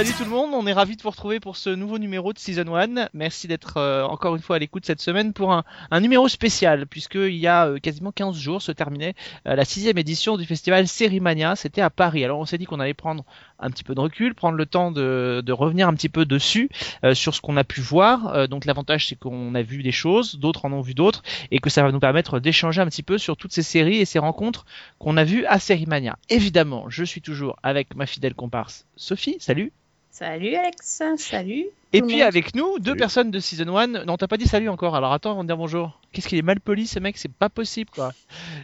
Salut tout le monde, on est ravis de vous retrouver pour ce nouveau numéro de Season 1. Merci d'être euh, encore une fois à l'écoute cette semaine pour un, numéro spécial, puisqu'il y a euh, quasiment 15 jours se terminait euh, la sixième édition du festival Sérimania, c'était à Paris. Alors on s'est dit qu'on allait prendre un petit peu de recul, prendre le temps de, revenir un petit peu dessus, euh, sur ce qu'on a pu voir. Donc l'avantage c'est qu'on a vu des choses, d'autres en ont vu d'autres, et que ça va nous permettre d'échanger un petit peu sur toutes ces séries et ces rencontres qu'on a vues à Sérimania. Évidemment, je suis toujours avec ma fidèle comparse Sophie, salut Salut Alex, salut. Et puis monde. avec nous, deux personnes de Season 1. Non, t'as pas dit salut encore. Alors attends avant de dire bonjour. Qu'est-ce qu'il est mal poli ce mec, c'est pas possible quoi.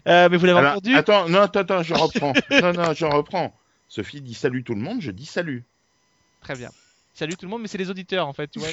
Euh, mais vous l'avez Alors, entendu Attends, non, attends, attends, je reprends. non, non, je reprends. Sophie dit salut tout le monde, je dis salut. Très bien. Salut tout le monde, mais c'est les auditeurs en fait. Ouais.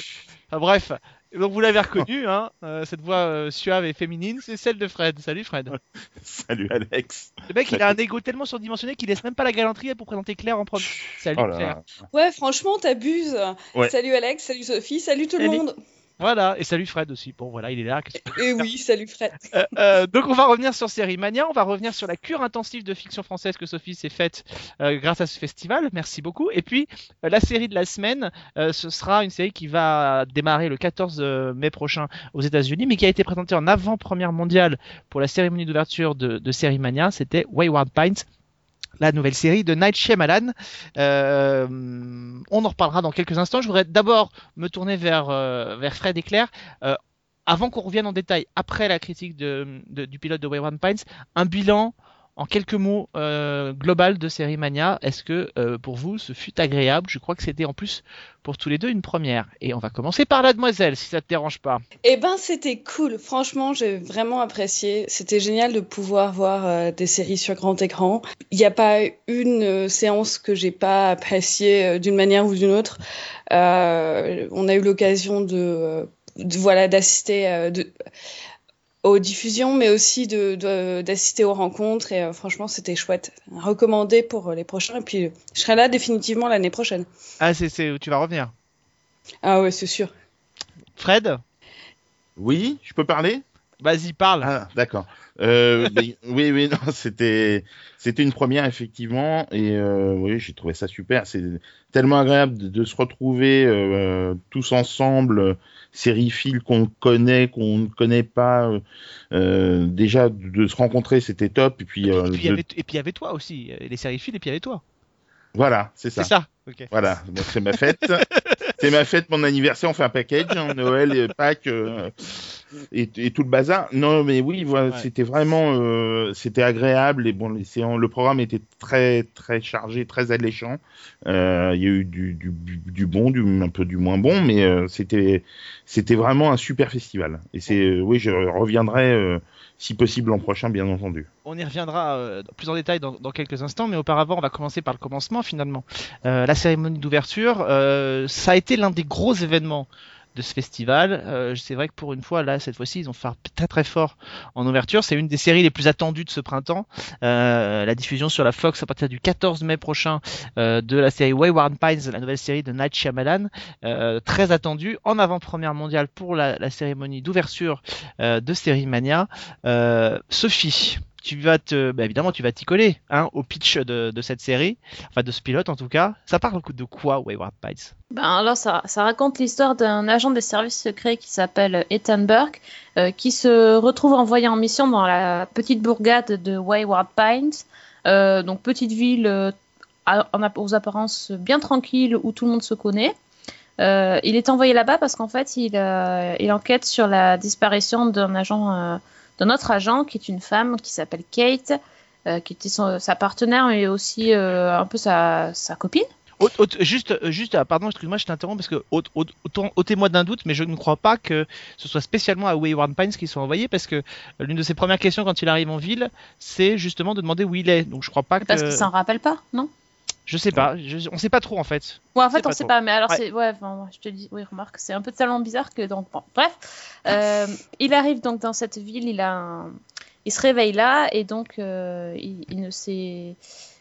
Enfin, bref, donc vous l'avez reconnu, hein, euh, cette voix euh, suave et féminine, c'est celle de Fred. Salut Fred. Salut Alex. Le mec, il a un ego tellement surdimensionné qu'il laisse même pas la galanterie pour présenter Claire en premier. Salut Oh là Claire. là. Ouais, franchement, t'abuses. Ouais. Salut Alex, salut Sophie, salut tout le monde. Voilà, et salut Fred aussi. Bon voilà, il est là. Et oui, salut Fred. Euh, euh, donc on va revenir sur Série Mania, on va revenir sur la cure intensive de fiction française que Sophie s'est faite euh, grâce à ce festival, merci beaucoup. Et puis la série de la semaine, ce sera une série qui va démarrer le 14 mai prochain aux États-Unis, mais qui a été présentée en avant-première mondiale pour la cérémonie d'ouverture de, de Série Mania, c'était Wayward Pines. La nouvelle série de Night Shyamalan. Euh, on en reparlera dans quelques instants. Je voudrais d'abord me tourner vers, euh, Fred et Claire. Euh, avant qu'on revienne en détail, après la critique du pilote de Wayward Pines, un bilan en quelques mots euh, global de Série Mania. Est-ce que euh, pour vous ce fut agréable? Je crois que c'était en plus pour tous les deux une première. Et on va commencer par la demoiselle, si ça te dérange pas. Eh ben, c'était cool. Franchement, j'ai vraiment apprécié. C'était génial de pouvoir voir euh, des séries sur grand écran. Il n'y a pas une euh, séance que j'ai pas appréciée d'une manière ou d'une autre. On a eu l'occasion de, voilà d'assister de- aux diffusions, mais aussi de de- d'assister aux rencontres. Et euh, franchement, c'était chouette. Recommandé pour euh, les prochains. Et puis, je serai là définitivement l'année prochaine. Ah, c'est c'est où tu vas revenir? Ah ouais, c'est sûr. Fred, Oui, je peux parler? Vas-y, parle. Ah, d'accord. Euh, oui, oui, non, c'était, c'était une première effectivement, et euh, oui, j'ai trouvé ça super. C'est tellement agréable de, de se retrouver euh, tous ensemble, sériphiles qu'on connaît, qu'on ne connaît pas. déjà de, de se rencontrer, c'était top. Et puis, et, puis, il y de- avait, y toi aussi, les séries fil, et puis il y avait toi. voilà, c'est ça. C'est ça. Voilà, c'est ma fête. c'est ma fête, mon anniversaire, on fait un package, hein, Noël, et Pâques euh, et, et tout le bazar. Non, mais oui, voilà, Ouais. c'était vraiment, euh, c'était agréable et bon, les séances, le programme était très très chargé, très alléchant. Euh, Il y a eu du, du, du bon, du un peu du moins bon, mais c'était c'était vraiment un super festival. Et c'est, oui, je reviendrai si possible l'an prochain, bien entendu. On y reviendra euh, plus en détail dans, dans quelques instants, mais auparavant, on va commencer par le commencement finalement. Euh, la cérémonie d'ouverture, euh, ça a été l'un des gros événements de ce festival. Euh, c'est vrai que pour une fois, là, cette fois-ci, ils ont fait très très fort en ouverture. C'est une des séries les plus attendues de ce printemps. Euh, la diffusion sur la Fox à partir du 14 mai prochain euh, de la série Wayward Pines, la nouvelle série de Night Shyamalan, euh, très attendue en avant-première mondiale pour la, la cérémonie d'ouverture euh, de Série Mania. Euh, Sophie, tu vas bah, évidemment, tu vas t'y coller, hein, au pitch de, cette série, enfin de ce pilote en tout cas. Ça parle de quoi, Wayward Pines Ben alors ça, raconte l'histoire d'un agent des services secrets qui s'appelle Ethan Burke, euh, qui se retrouve envoyé en mission dans la petite bourgade de Wayward Pines, euh, donc petite ville euh, aux apparences bien tranquille où tout le monde se connaît. Il est envoyé là-bas parce qu'en fait il, enquête sur la disparition d'un agent, d'un autre agent qui est une femme qui s'appelle Kate, euh, qui était son- sa partenaire et aussi euh, un peu sa, sa copine. Juste, euh, juste, ah, pardon, excuse-moi, je t'interromps parce que ôtez-moi d'un doute, mais je ne crois pas que ce soit spécialement à Wayward Pines qu'ils sont envoyés parce que euh, l'une de ses premières questions quand il arrive en ville, c'est justement de demander où il est. Donc je crois pas que. Parce qu'il s'en rappelle pas, non? Je sais pas, je- on sait pas trop en fait. Ouais, en fait, on sait pas, mais alors Ouais. c'est. Ouais, enfin, je te dis, oui, remarque, c'est un peu tellement bizarre que donc. Bon, bref. Euh, il arrive donc dans cette ville, il a un- Il se réveille là et donc euh, il, il ne sait.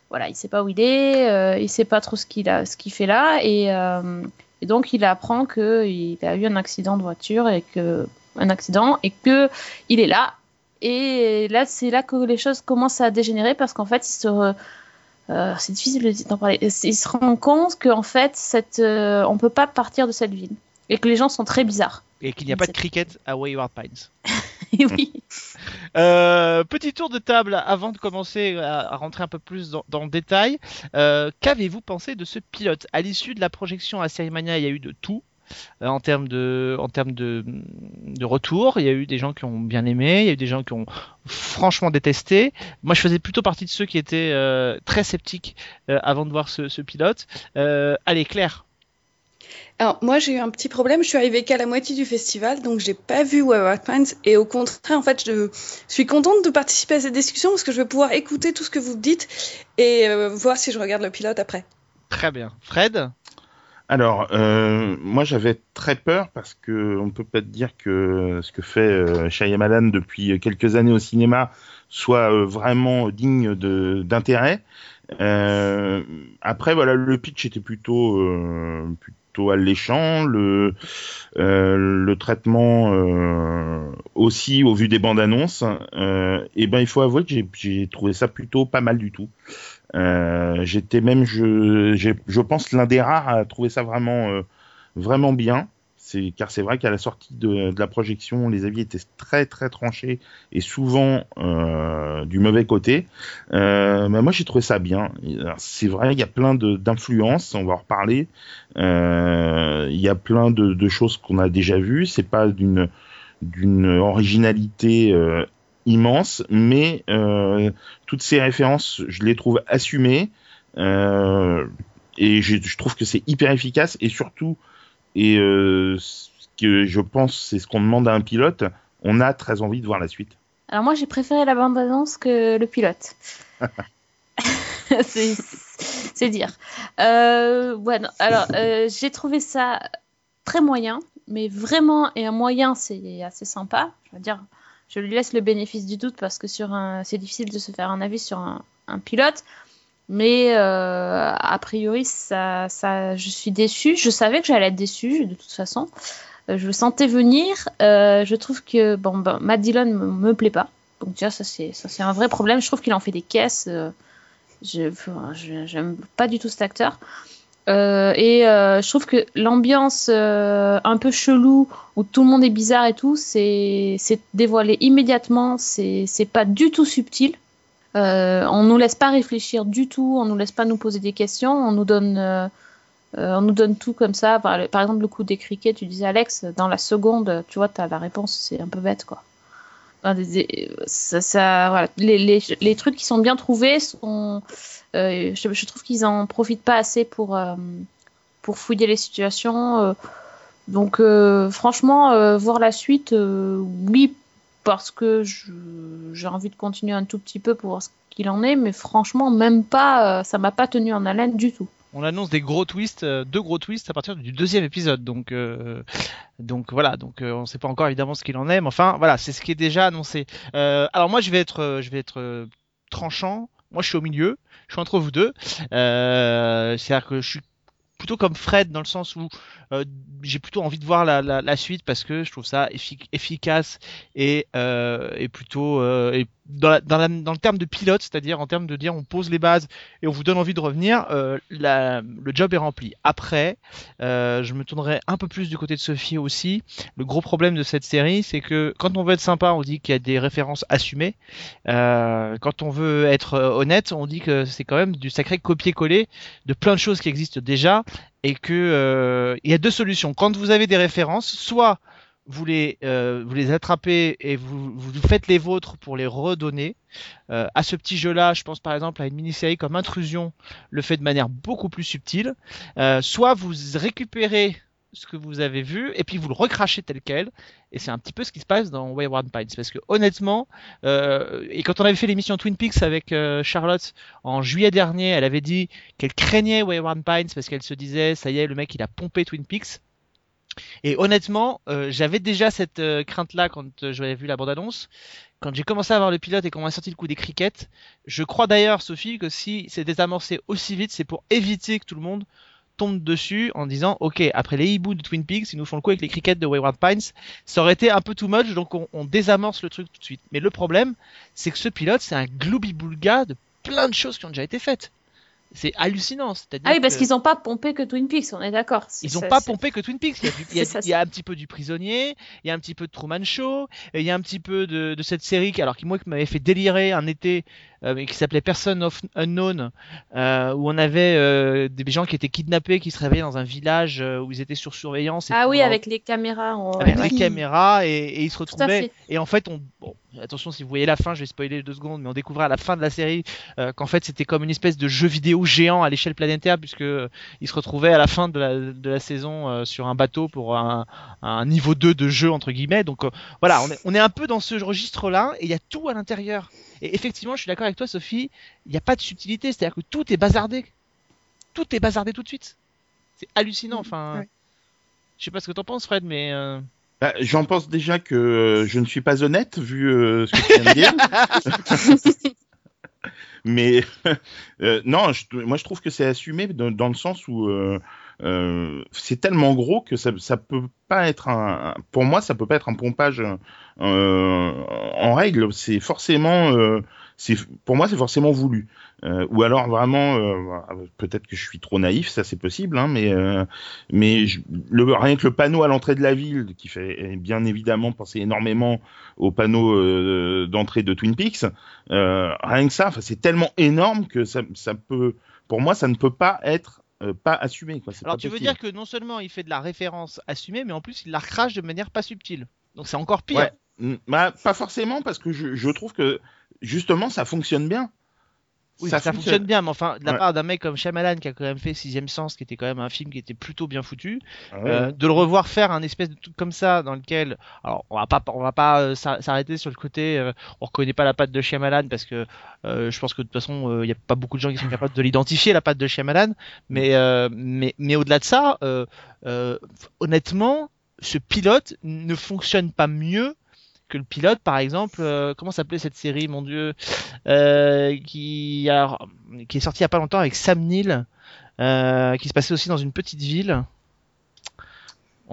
Voilà, il sait pas où il est, euh, il sait pas trop ce qu'il a, ce qu'il fait là et, euh, Et donc il apprend qu'il a eu un accident de voiture et que un accident et que il est là. Et là, c'est là que les choses commencent à dégénérer parce qu'en fait, il se re- euh, c'est difficile d'en parler. Il se rend compte qu'en fait, cette, euh, on peut pas partir de cette ville et que les gens sont très bizarres. Et qu'il n'y a pas de cricket à Wayward Pines. Et oui. Euh, petit tour de table avant de commencer à, à rentrer un peu plus dans, dans le détail. Euh, Qu'avez-vous pensé de ce pilote? À l'issue de la projection à Série Mania, il y a eu de tout. Euh, en termes de en termes de, de retour, il y a eu des gens qui ont bien aimé, il y a eu des gens qui ont franchement détesté. Moi, je faisais plutôt partie de ceux qui étaient euh, très sceptiques euh, avant de voir ce, ce pilote. Euh, allez, Claire. Alors moi j'ai eu un petit problème, je suis arrivée qu'à la moitié du festival, donc j'ai pas vu Wayward Pines et au contraire en fait je suis contente de participer à cette discussion parce que je vais pouvoir écouter tout ce que vous dites et euh, voir si je regarde le pilote après. Très bien. Fred? Alors, euh, moi j'avais très peur parce que on peut peut-être dire que ce que fait euh, Shyamalan depuis quelques années au cinéma soit euh, vraiment digne d'intérêt. Euh, après, voilà, le pitch était plutôt plutôt alléchant, le le traitement aussi au vu des bandes annonces. Et ben, il faut avouer que j'ai trouvé ça plutôt pas mal du tout. Euh, J'étais même, je, je pense, l'un des rares à trouver ça vraiment, euh, vraiment bien. Car c'est vrai qu'à la sortie de, de la projection, les avis étaient très très tranchés et souvent euh, du mauvais côté. Euh, mais moi, j'ai trouvé ça bien. C'est vrai, il y a plein d'influences, on va en reparler. Euh, Il y a plein de, de choses qu'on a déjà vues. C'est pas d'une d'une originalité euh, immense, mais euh, toutes ces références, je les trouve assumées. Euh, et je, je trouve que c'est hyper efficace et surtout, et euh, ce que je pense, c'est ce qu'on demande à un pilote, on a très envie de voir la suite. Alors moi j'ai préféré la bande-annonce que le pilote. c'est c'est dire. Euh, ouais, non, alors euh, j'ai trouvé ça très moyen, mais vraiment et un moyen c'est assez sympa. Je veux dire, je lui laisse le bénéfice du doute parce que c'est difficile de se faire un avis sur un, pilote. Mais euh, a priori, ça, je suis déçue. Je savais que j'allais être déçue de toute façon. Euh, je le sentais venir. Euh, je trouve que bon, ben, Matt Dillon me, me plaît pas. Donc déjà, ça c'est un vrai problème. Je trouve qu'il en fait des caisses. je j'aime pas du tout cet acteur. Euh, et euh, je trouve que l'ambiance euh, un peu chelou où tout le monde est bizarre et tout, c'est dévoilé immédiatement. C'est pas du tout subtil. On nous laisse pas réfléchir du tout. On nous laisse pas nous poser des questions. On nous donne on nous donne tout comme ça. Par, par exemple, le coup des criquets, tu disais Alex, dans la seconde, tu vois, tu as la réponse, c'est un peu bête, quoi. Les, trucs qui sont bien trouvés euh, je, trouve qu'ils en profitent pas assez pour, euh, pour fouiller les situations. euh. donc, franchement, voir la suite, oui, parce que j'ai envie de continuer un tout petit peu pour voir ce qu'il en est, mais franchement, même pas, ça m'a pas tenu en haleine du tout. On annonce des gros twists, euh, deux gros twists à partir du deuxième épisode. Donc, euh, donc voilà. Donc euh, on sait pas encore évidemment ce qu'il en est, mais enfin voilà, c'est ce qui est déjà annoncé. Euh, alors moi je vais être, euh, je vais être euh, tranchant. Moi je suis au milieu. Je suis entre vous deux. C'est-à-dire que je suis plutôt comme Fred dans le sens où euh, j'ai plutôt envie de voir la, la, la suite parce que je trouve ça effic- efficace et, euh, et plutôt euh, et dans, la- dans, la- dans le terme de pilote, c'est-à-dire en termes de dire on pose les bases et on vous donne envie de revenir, euh, la- le job est rempli. Après, euh, je me tournerai un peu plus du côté de Sophie aussi. Le gros problème de cette série, c'est que quand on veut être sympa, on dit qu'il y a des références assumées. Euh, quand on veut être honnête, on dit que c'est quand même du sacré copier-coller de plein de choses qui existent déjà et que euh, il y a deux solutions. Quand vous avez des références, soit vous les, euh, vous les attrapez et vous, vous faites les vôtres pour les redonner. Euh, à ce petit jeu-là, je pense par exemple à une mini-série comme Intrusion, le fait de manière beaucoup plus subtile. Euh, soit vous récupérez ce que vous avez vu et puis vous le recrachez tel quel. Et c'est un petit peu ce qui se passe dans Wayward Pines. Parce que honnêtement, euh, et quand on avait fait l'émission Twin Peaks avec euh, Charlotte en juillet dernier, elle avait dit qu'elle craignait Wayward Pines parce qu'elle se disait, ça y est, le mec il a pompé Twin Peaks. Et honnêtement, euh, j'avais déjà cette euh, crainte-là quand euh, j'avais vu la bande-annonce. Quand j'ai commencé à voir le pilote et qu'on m'a sorti le coup des crickets, je crois d'ailleurs, Sophie, que si c'est désamorcé aussi vite, c'est pour éviter que tout le monde tombe dessus en disant ok après les hiboux de Twin Peaks ils nous font le coup avec les crickets de Wayward Pines ça aurait été un peu too much donc on, on désamorce le truc tout de suite mais le problème c'est que ce pilote c'est un gloubi-boulga de plein de choses qui ont déjà été faites c'est hallucinant c'est-à-dire Ah oui, parce qu'ils n'ont pas pompé que Twin Peaks, on est d'accord. Ils ont ça- pas pompé que Twin Peaks. Il y, a du- il y a, C'est ça, il y a un petit peu du prisonnier, il y a un petit peu de Truman Show, et il y a un petit peu de, de cette série qui, alors qui moi qui m'avait fait délirer un été, euh, qui s'appelait Person of Unknown, euh, où on avait euh, des gens qui étaient kidnappés, qui se réveillaient dans un village où ils étaient sur surveillance. et Ah oui, avec les caméras. en- avec ouais. les caméras et, et ils se retrouvaient et en fait on bon attention si vous voyez la fin je vais spoiler deux secondes mais on découvrait à la fin de la série qu'en fait c'était comme une espèce de jeu vidéo géant à l'échelle planétaire puisque ils se retrouvaient à la fin de la, de la saison sur un bateau pour un, un niveau 2 de jeu entre guillemets donc voilà on est, on est un peu dans ce registre là et il y a tout à l'intérieur et effectivement je suis d'accord avec toi Sophie il n'y a pas de subtilité c'est à dire que tout est bazardé tout est bazardé tout de suite c'est hallucinant enfin Ouais. je sais pas ce que t'en penses Fred mais euh, Bah, J'en pense déjà que euh, je ne suis pas honnête vu euh, ce que tu viens de dire. Mais euh, non, je- moi je trouve que c'est assumé dans, dans le sens où euh, c'est tellement gros que ça, ça peut pas être un. Pour moi, ça peut pas être un pompage euh, en règle. C'est forcément, euh, pour moi c'est forcément voulu. Ou alors vraiment, peut-être que je suis trop naïf, ça c'est possible, hein, mais mais rien que le panneau à l'entrée de la ville, qui fait bien évidemment penser énormément au panneau d'entrée de Twin Peaks, rien que ça, c'est tellement énorme que ça peut, pour moi, ça ne peut pas être euh, pas assumé. Quoi. Alors pas tu veux dire que non seulement il fait de la référence assumée, mais en plus il la recrache de manière pas subtile. Donc c'est encore pire. Ouais. Mm, bah, pas forcément, parce que je, je trouve que justement ça fonctionne bien. Oui, ça, fonctionne. fonctionne. bien, mais enfin, de la Ouais. part d'un mec comme Shyamalan qui a quand même fait Sixième Sens, qui était quand même un film qui était plutôt bien foutu, Ah ouais. euh, de le revoir faire un espèce de truc comme ça dans lequel, alors on va pas, on va pas euh, s'a- s'arrêter sur le côté, euh, on reconnaît pas la patte de Shyamalan parce que euh, je pense que de toute façon il y a pas beaucoup de gens qui sont capables de l'identifier la patte de Shyamalan, mais euh, mais mais au-delà de ça, euh, euh, honnêtement, ce pilote ne fonctionne pas mieux le pilote, par exemple, euh, comment s'appelait cette série, mon dieu, euh, qui, qui est sortie il y a pas longtemps avec Sam Neill, euh, qui se passait aussi dans une petite ville.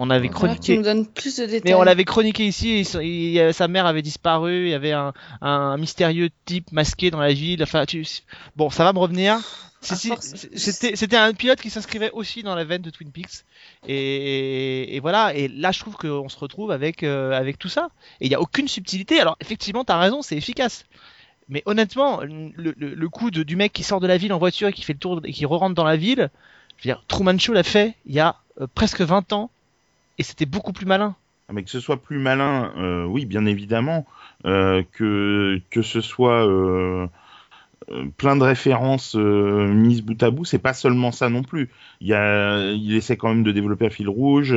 On avait chroniqué, nous donnes plus de détails. mais on l'avait chroniqué ici. et il- il- il- sa mère avait disparu. Il y avait un, un mystérieux type masqué dans la ville. Enfin, tu, bon, ça va me revenir. C'était un pilote qui s'inscrivait aussi dans la veine de Twin Peaks. Et, et voilà. Et là, je trouve qu'on se retrouve avec euh, avec tout ça. Et il n'y a aucune subtilité. Alors, effectivement, t'as raison, c'est efficace. Mais honnêtement, le, le, le coup de, du mec qui sort de la ville en voiture et qui fait le tour et qui re-rentre dans la ville, je veux dire, Truman Show l'a fait il y a euh, presque 20 ans et c'était beaucoup plus malin. Ah, Mais que ce soit plus malin, euh, oui, bien évidemment, euh, que que ce soit euh, plein de références mises bout à bout, c'est pas seulement ça non plus. Il y essaie quand même de développer un fil rouge.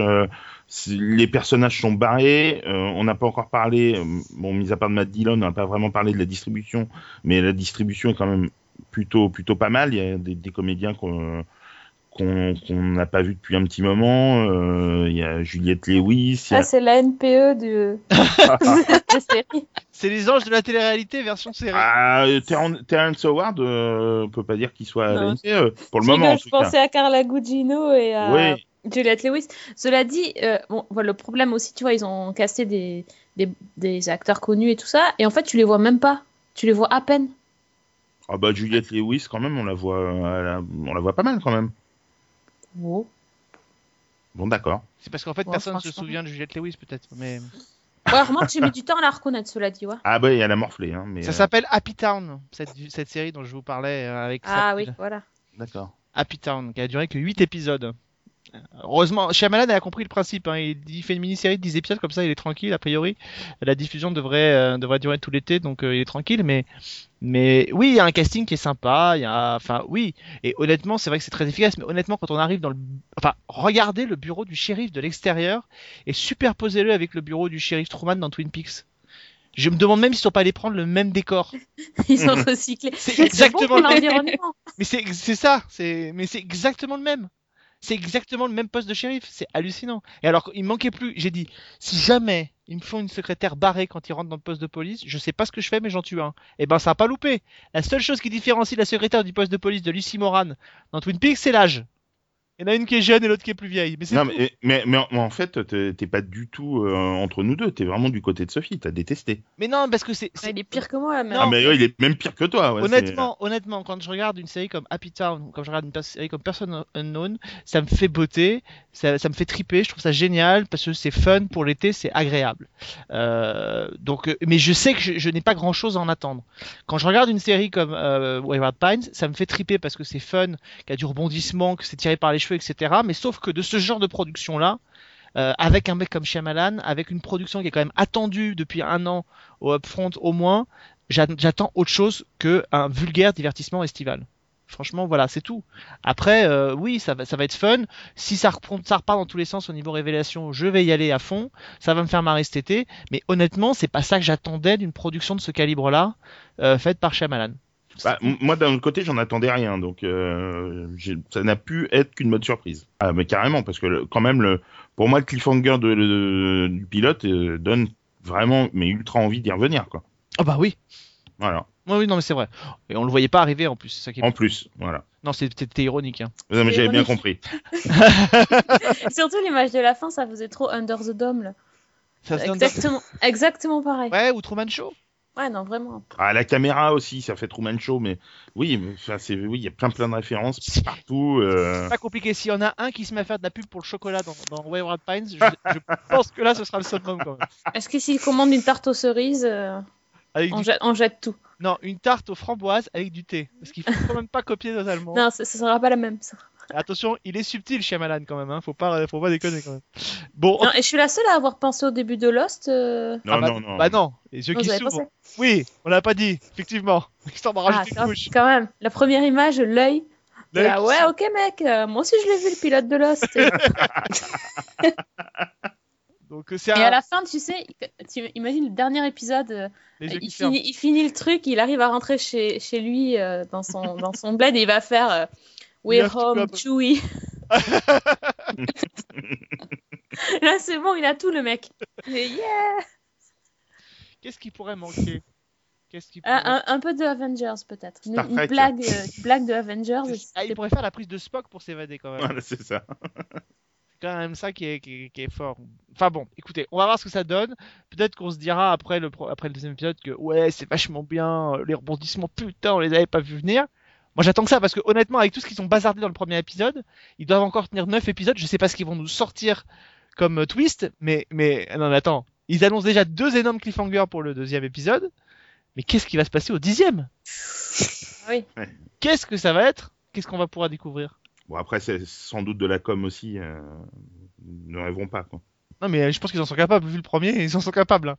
les personnages sont barrés. on n'a pas encore parlé, bon, mis à part de Matt Dillon, on n'a pas vraiment parlé de la distribution, mais la distribution est quand même plutôt plutôt pas mal. Il y a des, des comédiens qu'on qu'on n'a pas vu depuis un petit moment. euh, Il y a Juliette Lewis. a- Ah, c'est la NPE de... de série. C'est les anges de la télé-réalité version série. Ah, Terren- Terrence Howard, euh, on peut pas dire qu'il soit à la. NPE, pour le moment en rigole, tout je cas. pensais à Carla Gugino et à Oui, Juliette Lewis. Cela dit, euh, bon, voilà, le problème aussi, tu vois, ils ont casté des, des, des acteurs connus et tout ça, et en fait, tu les vois même pas. Tu les vois à peine. ah bah Juliette Lewis quand même, on la voit, euh, on la voit pas mal quand même. Wow. Bon d'accord. C'est parce qu'en fait Ouais, personne ne se souvient de Juliette Lewis peut-être. Mais Ouais, remarque, j'ai mis du temps à la reconnaître, cela dit, ouais. Ah bah elle a morflé, hein, mais ça euh, s'appelle Happy Town, cette, cette série dont je vous parlais euh, avec Ah oui, voilà. d'accord. Happy Town, qui a duré que 8 épisodes. Heureusement, Shyamalan a compris le principe. Hein. Il, il fait une mini-série de 10 épisodes comme ça, il est tranquille. A priori, la diffusion devrait euh, devrait durer tout l'été, donc euh, il est tranquille. Mais mais oui, il y a un casting qui est sympa. Il y a, enfin oui. Et honnêtement, c'est vrai que c'est très efficace. Mais honnêtement, quand on arrive dans le, enfin, regardez le bureau du shérif de l'extérieur et superposez-le avec le bureau du shérif Truman dans Twin Peaks. Je me demande même s'ils sont pas allés prendre le même décor. Ils ont recyclé. C'est exactement bon le même. Mais c'est c'est ça, c'est mais c'est exactement le même. C'est exactement le même poste de shérif, c'est hallucinant. Et alors il manquait plus, j'ai dit si jamais ils me font une secrétaire barrée quand ils rentrent dans le poste de police, je sais pas ce que je fais mais j'en tue un. Et ben ça a pas loupé. La seule chose qui différencie la secrétaire du poste de police de Lucy Moran dans Twin Peaks, c'est l'âge. Il y en a une qui est jeune et l'autre qui est plus vieille. Mais c'est Non, tout. mais, mais, mais en, mais en fait, t'es pas du tout euh, entre nous deux. T'es vraiment du côté de Sophie. T'as détesté. Mais non, parce que c'est. Ouais, il est pire que moi, même. Non, ah, mais ouais, il est même pire que toi. ouais, c'est- Honnêtement, honnêtement, quand je regarde une série comme Happy Town, quand je regarde une série comme Person Unknown, ça me fait beauté, ça, ça me fait triper, je trouve ça génial parce que c'est fun pour l'été, c'est agréable. Euh, donc, euh, mais je sais que je, je n'ai pas grand chose à en attendre. Quand je regarde une série comme euh, Wayward Pines, ça me fait triper parce que c'est fun, qu'il y a du rebondissement, que c'est tiré par les etc. Mais sauf que de ce genre de production là. euh, avec un mec comme Shyamalan, avec une production qui est quand même attendue depuis un an au upfront au moins, j'a- j'attends autre chose que un vulgaire divertissement estival. Franchement, voilà, c'est tout. Après, euh, oui, ça va, ça va être fun. Si ça, reprend, ça repart dans tous les sens au niveau révélation, je vais y aller à fond. Ça va me faire marrer cet été. Mais honnêtement, c'est pas ça que j'attendais d'une production de ce calibre-là, euh, faite par Shyamalan. Bah, moi, d'un autre côté, j'en attendais rien, donc euh, ça n'a pu être qu'une bonne surprise. Ah, mais carrément, parce que le- quand même, le, pour moi, le cliffhanger de, de- du pilote euh, donne vraiment, mais ultra envie d'y revenir, quoi. Ah bah oui. Voilà. Oui, oui, non, mais c'est vrai. Et on le voyait pas arriver en plus. C'est ça qui est... En plus, voilà. Non, c'était ironique. Hein. Non, mais j'avais bien compris. Surtout l'image de la fin, ça faisait trop Under the Dome. Là. Ça Exactement, exactement pareil. Ouais, ou Truman Show. Ouais, non, vraiment. Ah, la caméra aussi, ça fait Truman Show, mais oui, mais, enfin, c'est, oui, il y a plein plein de références partout. euh. C'est pas compliqué. S'il y en a un qui se met à faire de la pub pour le chocolat dans, dans Wayward Pines, je, je pense que là, ce sera le summum quand même. Est-ce que s'il commande une tarte aux cerises, euh, Avec on, du- jette, on jette tout? Non, une tarte aux framboises avec du thé. Parce qu'il faut quand même pas copier totalement. Non, ce ce sera pas la même. Ça. Attention, il est subtil, Shyamalan quand même. Hein. Faut pas, faut pas déconner quand même. Bon. Non, et je suis la seule à avoir pensé au début de Lost. euh, Non, ah bah, non, non. Bah non, les yeux non, qui s'ouvrent. Oui, on l'a pas dit, effectivement. Ah, quand, couche. quand même. La première image, l'œil. L'œil Ah ouais, ok mec, euh, moi aussi je l'ai vu le pilote de Lost. et Donc euh, c'est à la fin, tu sais, tu imagines le dernier épisode, euh, il, finit, il finit le truc, il arrive à rentrer chez, chez lui euh, dans, son, dans son bled et il va faire euh, We're home. Chewie. Là, c'est bon, il a tout le mec. Et yeah Qu'est-ce qui pourrait manquer? Qu'est-ce qui pourrait... un, peu de Avengers peut-être. Une, blague, euh, une blague de Avengers. Ah, il pourrait faire la prise de Spock pour s'évader quand même. Voilà, c'est ça. C'est quand même ça qui est, qui, est, qui est fort. Enfin bon, écoutez, on va voir ce que ça donne. Peut-être qu'on se dira après le, après le deuxième épisode que ouais, c'est vachement bien, les rebondissements, putain, on les avait pas vu venir. Moi j'attends que ça parce que honnêtement, avec tout ce qu'ils ont bazardé dans le premier épisode, ils doivent encore tenir 9 épisodes. Je sais pas ce qu'ils vont nous sortir comme euh, twist, mais, mais non, mais attends, ils annoncent déjà deux énormes cliffhangers pour le deuxième épisode. Mais qu'est-ce qui va se passer au dixième? Oui. Qu'est-ce que ça va être? Qu'est-ce qu'on va pouvoir découvrir? Bon, après, c'est sans doute de la com aussi. euh, Ne rêvons pas, quoi. Non, mais je pense qu'ils en sont capables. Vu le premier, ils en sont capables. hein.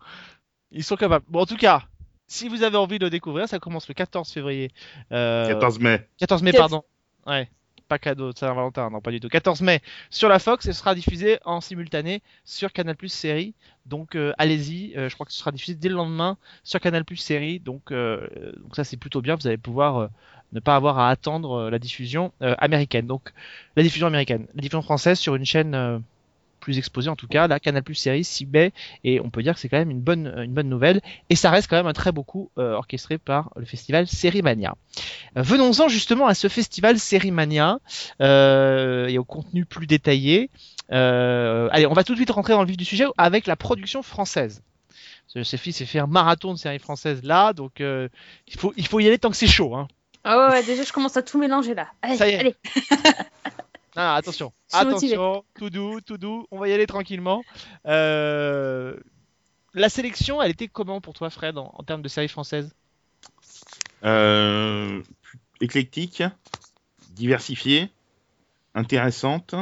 Ils sont capables. Bon, en tout cas, si vous avez envie de le découvrir, ça commence le 14 février. Euh, 14 mai. 14 mai, pardon. Ouais. Pas cadeau de Saint-Valentin, non, pas du tout. 14 mai sur la Fox et ce sera diffusé en simultané sur Canal Plus Série. Donc euh, allez-y, euh, je crois que ce sera diffusé dès le lendemain sur Canal Plus Série. Donc, euh, donc ça c'est plutôt bien, vous allez pouvoir euh, ne pas avoir à attendre euh, la diffusion euh, américaine. Donc la diffusion américaine, la diffusion française sur une chaîne euh, plus exposée en tout cas, la Canal Plus Série 6 mai et on peut dire que c'est quand même une bonne une bonne nouvelle et ça reste quand même un très beau coup euh, orchestré par le festival Sérimania. Euh, Venons-en justement à ce festival Sérimania euh, et au contenu plus détaillé. Allez, on va tout de suite rentrer dans le vif du sujet avec la production française. Sophie s'est fait un marathon de séries françaises là, donc euh, il, faut, il faut y aller tant que c'est chaud. Hein. Ah ouais, ouais, déjà je commence à tout mélanger là. Allez, Ça y est. allez. Ah, attention, attention, tout doux, tout doux, on va y aller tranquillement. Euh, la sélection, elle était comment pour toi, Fred, en, en termes de séries françaises Euh, éclectique, diversifiée, intéressante.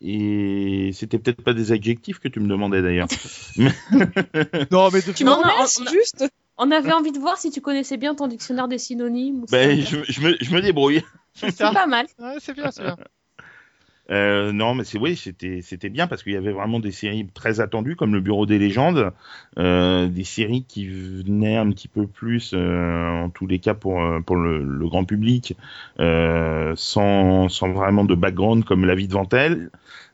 Et c'était peut-être pas des adjectifs que tu me demandais d'ailleurs. Non, mais Tu Non, m'en juste On avait envie de voir si tu connaissais bien ton dictionnaire des synonymes. ou ben, je, je me, je me débrouille. c'est pas mal. Ouais, c'est bien, c'est bien. Euh, non, mais c'est oui, c'était c'était bien parce qu'il y avait vraiment des séries très attendues comme le Bureau des légendes, euh, des séries qui venaient un petit peu plus, euh, en tous les cas pour euh, pour le, le grand public, euh, sans sans vraiment de background comme La Vie de Ventel.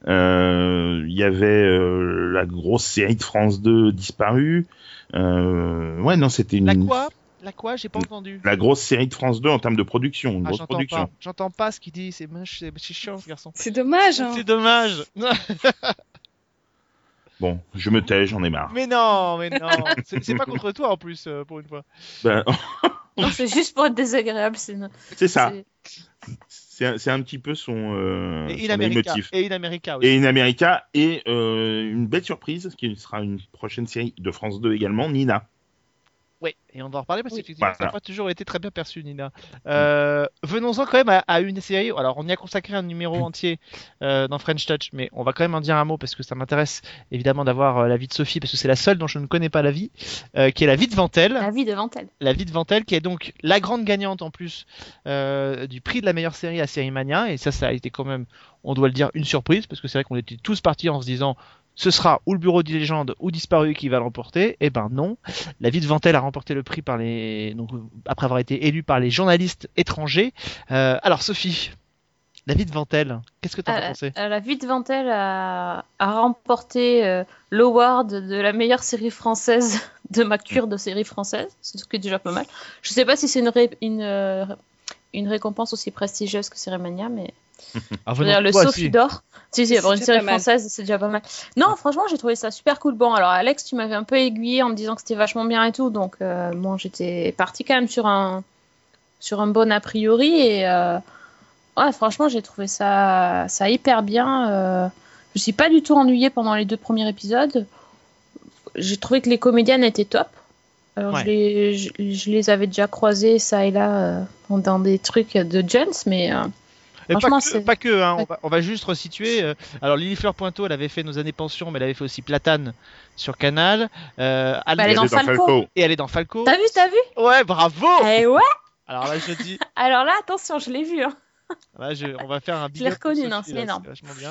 Euh, Il y avait la grosse série de France 2 disparue. Ouais, non, c'était une. Quoi La quoi? J'ai pas entendu. La grosse série de France 2 en termes de production, une Ah, grosse j'entends production. pas. J'entends pas ce qu'il dit. C'est moche, c'est c'est chiant ce garçon. C'est dommage. hein. C'est dommage. Bon, je me tais, j'en ai marre. mais non, mais non. C'est pas contre toi en plus euh, pour une fois. Ben, Non, c'est juste pour être désagréable. C'est une- c'est ça. c'est- un, petit peu son, euh, Et son America. Et In America aussi. Et In America et euh, une belle surprise qui sera une prochaine série de France 2 également, Nina. Oui, et on va en reparler parce Oui. qu'effectivement, Voilà. ça n'a pas toujours été très bien perçu, Nina. Euh, Venons-en quand même à, à une série. Alors, on y a consacré un numéro entier euh, dans French Touch, mais on va quand même en dire un mot parce que ça m'intéresse évidemment d'avoir euh, la vie de Sophie parce que c'est la seule dont je ne connais pas la vie, euh, qui est la vie de Ventel. La vie devant elle. La vie de Ventel, qui est donc la grande gagnante en plus euh, du prix de la meilleure série à Série Mania. Et ça, ça a été quand même, on doit le dire, une surprise parce que c'est vrai qu'on était tous partis en se disant ce sera ou le bureau des légendes ou disparu qui va le remporter. Et ben non, la vie de Ventel a remporté le prix par les donc après avoir été élu par les journalistes étrangers. Euh, alors Sophie, la vie de Ventel, qu'est-ce que t'en as Euh, pensé? euh, la vie de Ventel a, a remporté euh, l'award de la meilleure série française de ma cure de série française, ce qui est déjà pas mal. Je sais pas si c'est une, ré- une, une récompense aussi prestigieuse que Série Mania, mais Ah, dire, le Sophie si. d'or. Si, si, C'est avoir une série française, c'est déjà pas mal. Non, franchement, j'ai trouvé ça super cool. Bon, alors Alex, tu m'avais un peu aiguillé en me disant que c'était vachement bien et tout, donc euh, bon, j'étais partie quand même sur un sur un bon a priori et euh, ouais, franchement, j'ai trouvé ça ça hyper bien. Euh, je suis pas du tout ennuyée pendant les deux premiers épisodes. J'ai trouvé que les comédiennes étaient top. Alors, Ouais. je, les, je, je les avais déjà croisées ça et là euh, dans des trucs de Jones, mais euh, Et pas Franchement, que, c'est- pas que, hein, on, va, on va juste resituer. euh, alors Lily Fleur Pointeau, elle avait fait Nos années pension, mais elle avait fait aussi Platane sur Canal. Euh, Bah, elle est dans Falco. Et elle est dans Falco. t'as vu, t'as vu? Ouais, bravo Eh ouais Alors là, je dis, Alors là, attention, je l'ai vu. Hein. là, je- on va faire un big l'ai up pour reconnu, non, c'est là, énorme. vachement bien.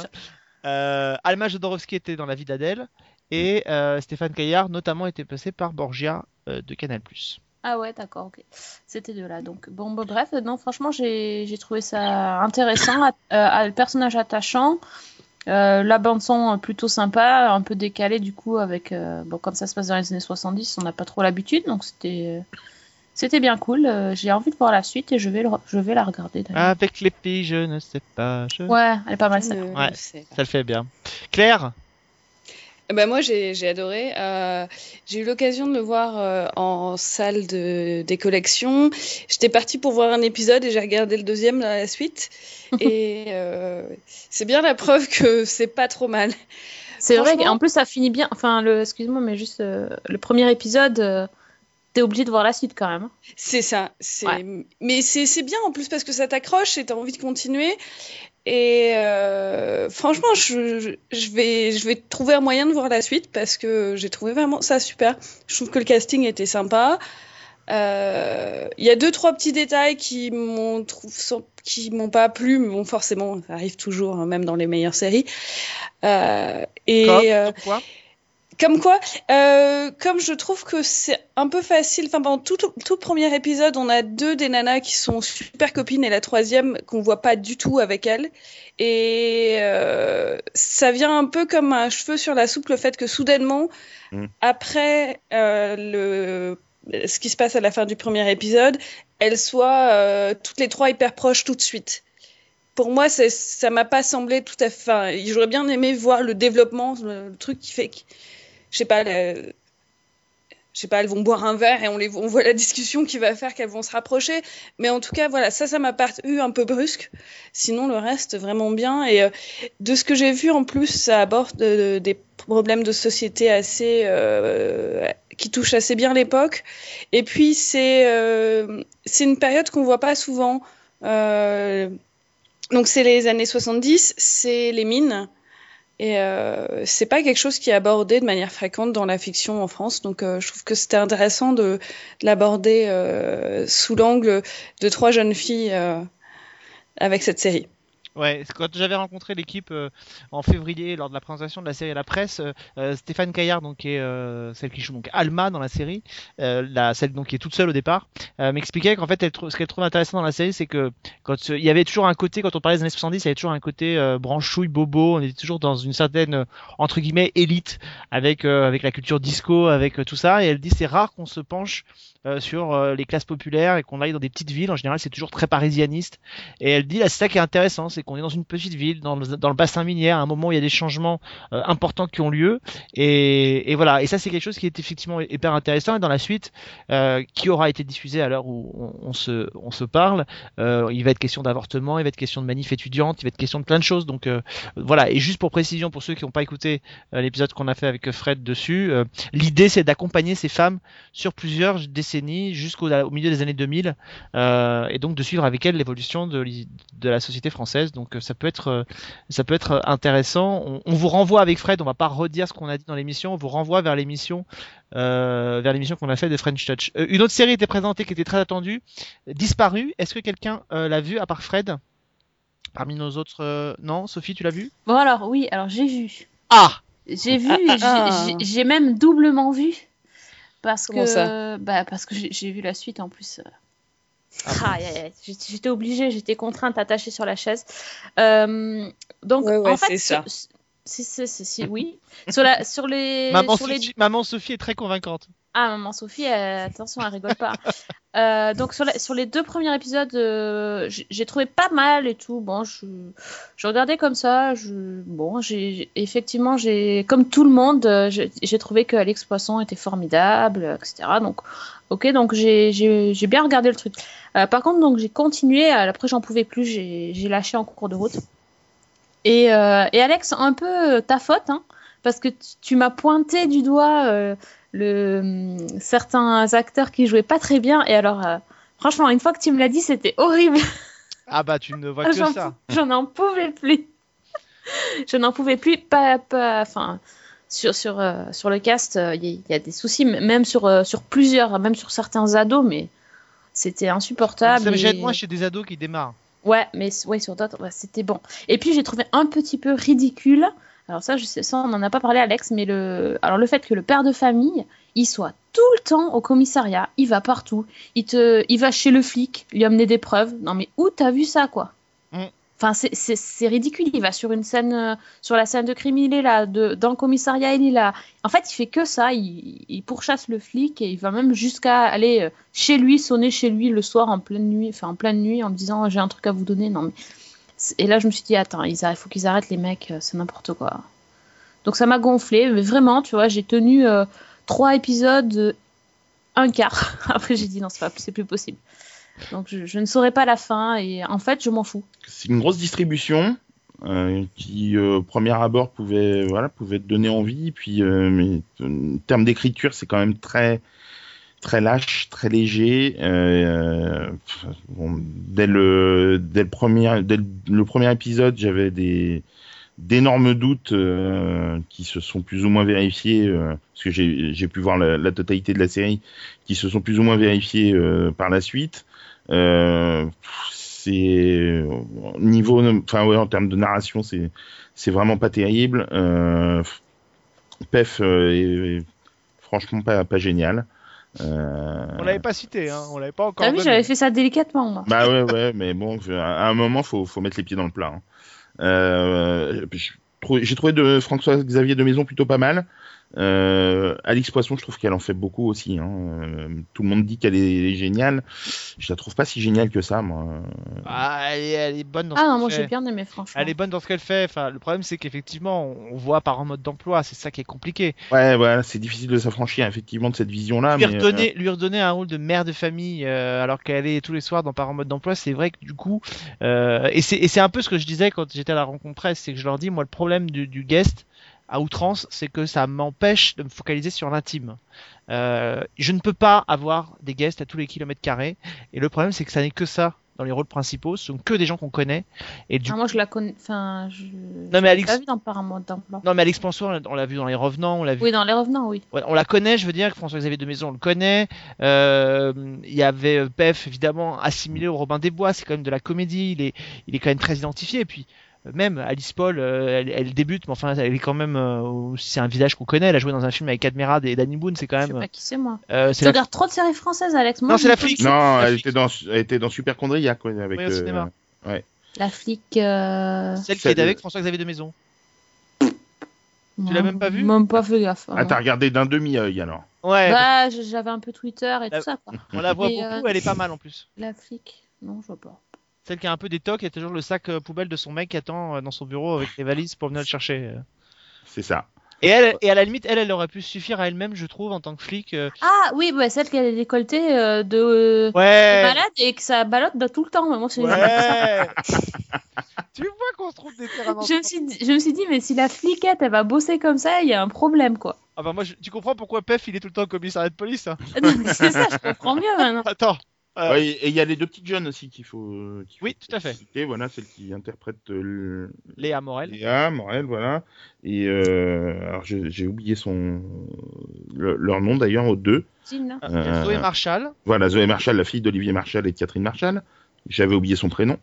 Euh, Alma Jodorowsky était dans La vie d'Adèle et euh, Stéphane Caillard, notamment, était passé par Borgia euh, de Canal+. Ah ouais, d'accord, ok. C'était de là. Donc, bon, bah, bref, non, franchement, j'ai j'ai trouvé ça intéressant, à- euh, le personnage attachant, euh, la bande-son euh, plutôt sympa, un peu décalée du coup, avec. euh, bon, comme ça se passe dans les années 70, on n'a pas trop l'habitude, donc c'était. euh, C'était bien cool. euh, j'ai envie de voir la suite et je vais, le- je vais la regarder d'ailleurs. Avec les filles, je ne sais pas. je- Ouais, elle est pas mal Je ça. Ouais. Ça le fait bien. Claire? Ben moi j'ai adoré. Euh, j'ai eu l'occasion de le voir euh, en salle de, des collections. J'étais partie pour voir un épisode et j'ai regardé le deuxième à la suite. et euh, c'est bien la preuve que c'est pas trop mal. C'est vrai qu'en plus ça finit bien. Enfin, le, excuse-moi, mais juste le premier épisode, t'es obligé de voir la suite quand même. hein. C'est ça. Ouais. mais c'est c'est bien en plus parce que ça t'accroche et t'as envie de continuer. Et euh, franchement, je, vais je vais trouver un moyen de voir la suite parce que j'ai trouvé vraiment ça super. Je trouve que le casting était sympa. Euh, Il y a deux trois petits détails qui m'ont qui m'ont pas plu, mais bon forcément ça arrive toujours hein, même dans les meilleures séries. Euh, et Comme, euh, comme quoi? Comme quoi, euh, comme je trouve que c'est un peu facile, enfin pendant tout, tout, tout le premier épisode, on a deux des nanas qui sont super copines et la troisième qu'on voit pas du tout avec elle. Et euh, ça vient un peu comme un cheveu sur la soupe le fait que soudainement, Mm. après euh, le, ce qui se passe à la fin du premier épisode, elles soient euh, toutes les trois hyper proches tout de suite. Pour moi, ça m'a pas semblé tout à fait. Enfin, j'aurais bien aimé voir le développement, le, truc qui fait je sais pas, je sais pas, elles vont boire un verre et on, les, on voit la discussion qui va faire qu'elles vont se rapprocher. Mais en tout cas, voilà, ça, ça m'a paru un peu brusque. Sinon, le reste, vraiment bien. Et euh, de ce que j'ai vu, en plus, ça aborde euh, des problèmes de société assez, euh, qui touchent assez bien l'époque. Et puis, c'est c'est une période qu'on voit pas souvent. Donc, c'est les années 70, c'est les mines. Et euh, c'est pas quelque chose qui est abordé de manière fréquente dans la fiction en France, donc euh, je trouve que c'était intéressant de, de l'aborder euh, sous l'angle de trois jeunes filles euh, avec cette série. Ouais, quand j'avais rencontré l'équipe euh, en février lors de la présentation de la série à la presse, euh, euh, Stéphane Caillard, donc qui est euh, celle qui joue donc Alma dans la série, euh, la celle donc qui est toute seule au départ, euh, m'expliquait qu'en fait elle ce qu'elle trouve intéressant dans la série, c'est que quand il y avait toujours un côté quand on parlait des années 70, il y avait toujours un côté branchouille bobo, on était toujours dans une certaine entre guillemets élite avec avec la culture disco, avec tout ça, et elle dit c'est rare qu'on se penche euh, sur euh, les classes populaires et qu'on aille dans des petites villes. En général, c'est toujours très parisianiste. Et elle dit, là, c'est ça qui est intéressant, c'est qu'on est dans une petite ville, dans le, dans le bassin minier, à un moment où il y a des changements euh, importants qui ont lieu. Et, et voilà. Et ça, c'est quelque chose qui est effectivement hyper intéressant. Et dans la suite, euh, qui aura été diffusée à l'heure où on, se, on se parle, euh, il va être question d'avortement, il va être question de manif étudiante, il va être question de plein de choses. Donc voilà. Et juste pour précision, pour ceux qui n'ont pas écouté l'épisode qu'on a fait avec Fred dessus, l'idée c'est d'accompagner ces femmes sur plusieurs jusqu'au au milieu des années 2000 euh, et donc de suivre avec elles l'évolution de, la société française. Donc euh, ça peut être euh, ça peut être intéressant. On, on vous renvoie avec Fred, on va pas redire ce qu'on a dit dans l'émission, on vous renvoie vers l'émission euh, vers l'émission qu'on a fait de French Touch. Euh, une autre série était présentée qui était très attendue, Disparu. Est-ce que quelqu'un l'a vu à part Fred? Parmi nos autres, non? Sophie, tu l'as vu Bon alors oui, alors j'ai vu. Ah J'ai vu, Ah, ah, ah. j'ai même doublement vu. Parce Comment que, ça bah, parce que j'ai vu la suite en plus. euh. Ah Ah. J'étais obligée, j'étais contrainte, attachée sur la chaise. Euh, donc, Ouais, ouais, en fait, c'est ça. C'est- c'est- c'est- oui. sur, la, sur les. Maman, sur les- Sophie, Maman Sophie est très convaincante. Ah, maman Sophie, euh, attention, elle rigole pas. Euh, donc sur, la- sur les deux premiers épisodes, euh, j'ai trouvé pas mal et tout. Bon, je, je regardais comme ça. Je, bon, j'ai effectivement, j'ai comme tout le monde, euh, j'ai trouvé que Alex Poisson était formidable, etc. Donc, ok, donc j'ai j'ai- j'ai bien regardé le truc. Euh, par contre, donc j'ai continué. Après, j'en pouvais plus. J'ai j'ai lâché en cours de route. Et, euh, et Alex, un peu euh, ta faute, hein, parce que tu, tu m'as pointé du doigt. euh, le, hum, certains acteurs qui jouaient pas très bien. Et alors, franchement, une fois que tu me l'as dit, c'était horrible. Ah bah tu ne vois que ça. j'en en pouvais plus. Je n'en pouvais plus. Pas, pas, enfin, sur, sur, euh, sur le cast, euh, il y, y a des soucis, même sur, euh, sur plusieurs, même sur certains ados, mais c'était insupportable. Ça me et- gêne moi chez des ados qui démarrent. Ouais, mais ouais, sur d'autres, c'était bon. Et puis j'ai trouvé un petit peu ridicule. Alors ça, ça, on n'en a pas parlé, Alex, mais le, alors le fait que le père de famille, il soit tout le temps au commissariat, il va partout, il te, il va chez le flic, lui amener des preuves. Non mais où t'as vu ça, quoi? Mm. Enfin, c'est- ridicule. Il va sur une scène, euh, sur la scène de crime, il est là, de, dans le commissariat, il est là. En fait, il fait que ça. Il, il pourchasse le flic et il va même jusqu'à aller euh, chez lui, sonner chez lui le soir en pleine nuit, enfin en pleine nuit, en me disant j'ai un truc à vous donner. Non mais et là je me suis dit attends, il faut qu'ils arrêtent les mecs, euh, c'est n'importe quoi. Donc ça m'a gonflé, mais vraiment, tu vois, j'ai tenu trois épisodes, un quart. Après j'ai dit non, c'est plus possible. Donc je, ne saurais pas la fin et en fait je m'en fous. C'est une grosse distribution euh, qui, euh, au premier abord, pouvait, voilà, pouvait te donner envie. Puis, euh, mais en termes d'écriture, c'est quand même très, très lâche, très léger. Euh, dès le, dès le premier, dès le, premier épisode, j'avais des d'énormes doutes euh, qui se sont plus ou moins vérifiés euh, parce que j'ai pu voir la, totalité de la série qui se sont plus ou moins vérifiés euh, par la suite euh, c'est niveau enfin ouais en termes de narration c'est c'est vraiment pas terrible euh, Pef euh, est, est franchement pas pas génial euh, On l'avait pas cité, hein. on l'avait pas encore. T'as vu, donné. j'avais fait ça délicatement moi. bah ouais, ouais, mais bon, à un moment, faut, faut mettre les pieds dans le plat. hein. Euh, J'ai trouvé de François Xavier de Maison plutôt pas mal. Euh, Alix Poisson, je trouve qu'elle en fait beaucoup aussi. Hein. Euh, tout le monde dit qu'elle est géniale. Je la trouve pas si géniale que ça, moi. Ah, elle, est, elle est bonne dans Ah ce non, qu'elle moi fait. j'ai bien aimé franchement. Elle est bonne dans ce qu'elle fait. Enfin, le problème, c'est qu'effectivement, on on voit par un mode d'emploi. C'est ça qui est compliqué. Ouais, voilà, c'est difficile de s'affranchir effectivement de cette vision-là. lui, mais, euh, redonner, lui redonner un rôle de mère de famille euh, alors qu'elle est tous les soirs dans par un mode d'emploi, c'est vrai que du coup, euh, et c'est et c'est un peu ce que je disais quand j'étais à la rencontre presse, c'est que je leur dis, moi, le problème du, du guest à outrance, c'est que ça m'empêche de me focaliser sur l'intime. Euh, je ne peux pas avoir des guests à tous les kilomètres carrés, et le problème, c'est que ça n'est que ça dans les rôles principaux. Ce sont que des gens qu'on connaît. Et du Ah, moi, je la connais. Enfin, je. mais je l'ai Alex- pas vu dans Paramount d'emploi. Non, mais Alex François, on l'a- vu dans Les Revenants, on l'a vu Oui, dans Les Revenants, oui. On la connaît, je veux dire, que François-Xavier de Maison, on le connaît. Euh, Il y avait euh, Pef, évidemment, assimilé au Robin des Bois, c'est quand même de la comédie, il est, il est quand même très identifié. Et puis, même Alice Paul, euh, elle, elle débute, mais enfin, elle est quand même. euh, c'est un visage qu'on connaît, elle a joué dans un film avec Admirad et Danny Boone, c'est quand Je sais même. pas qui c'est, moi. euh, Tu la... regardes trop de séries françaises, Alex. Moi, Non, c'est la flic. Non, la elle flic. était dans, elle était dans Super Condriac, quoi, avec. Oui, au cinéma. La flic. euh, Celle qui est de- avec François-Xavier de Maison. l'as non, même pas vue Même pas fait gaffe. Ah, non. t'as regardé d'un demi-œil alors. Ouais, Bah, j'avais un peu Twitter et La- tout ça, quoi. on la voit Et, beaucoup, euh, elle est pas mal en plus. La flic. Non, je vois pas. Celle qui a un peu des tocs, et toujours le sac euh, poubelle de son mec qui attend euh, dans son bureau avec les valises pour venir le chercher. euh. C'est ça. Et, elle, et à la limite, elle, elle aurait pu suffire à elle-même, je trouve, en tant que flic. euh, Ah, oui, bah, celle qui a des décolletés euh, de, euh, de Ouais. malade et que ça ballotte de tout le temps. Moi, c'est- Ouais. tu vois qu'on se trouve des terrains je, me suis dit, je me suis dit, mais si la fliquette, elle va bosser comme ça, il y a un problème, quoi. Ah bah moi, je- tu comprends pourquoi Pef, il est tout le temps au commissariat de police. hein. c'est ça, je comprends mieux maintenant. Attends. Euh, Ouais, et il y a les deux petites jeunes aussi qu'il faut. Oui, faut tout à fait. citer. Voilà, celle qui interprète euh, le- Léa Morel. Léa, Morel, voilà. Et euh, alors j'ai oublié son le- leur nom d'ailleurs aux deux. Jean, là. Euh, Euh, Zoé Marshall. Voilà, Zoé Marshall, la fille d'Olivier Marshall et de Catherine Marshall. J'avais oublié son prénom.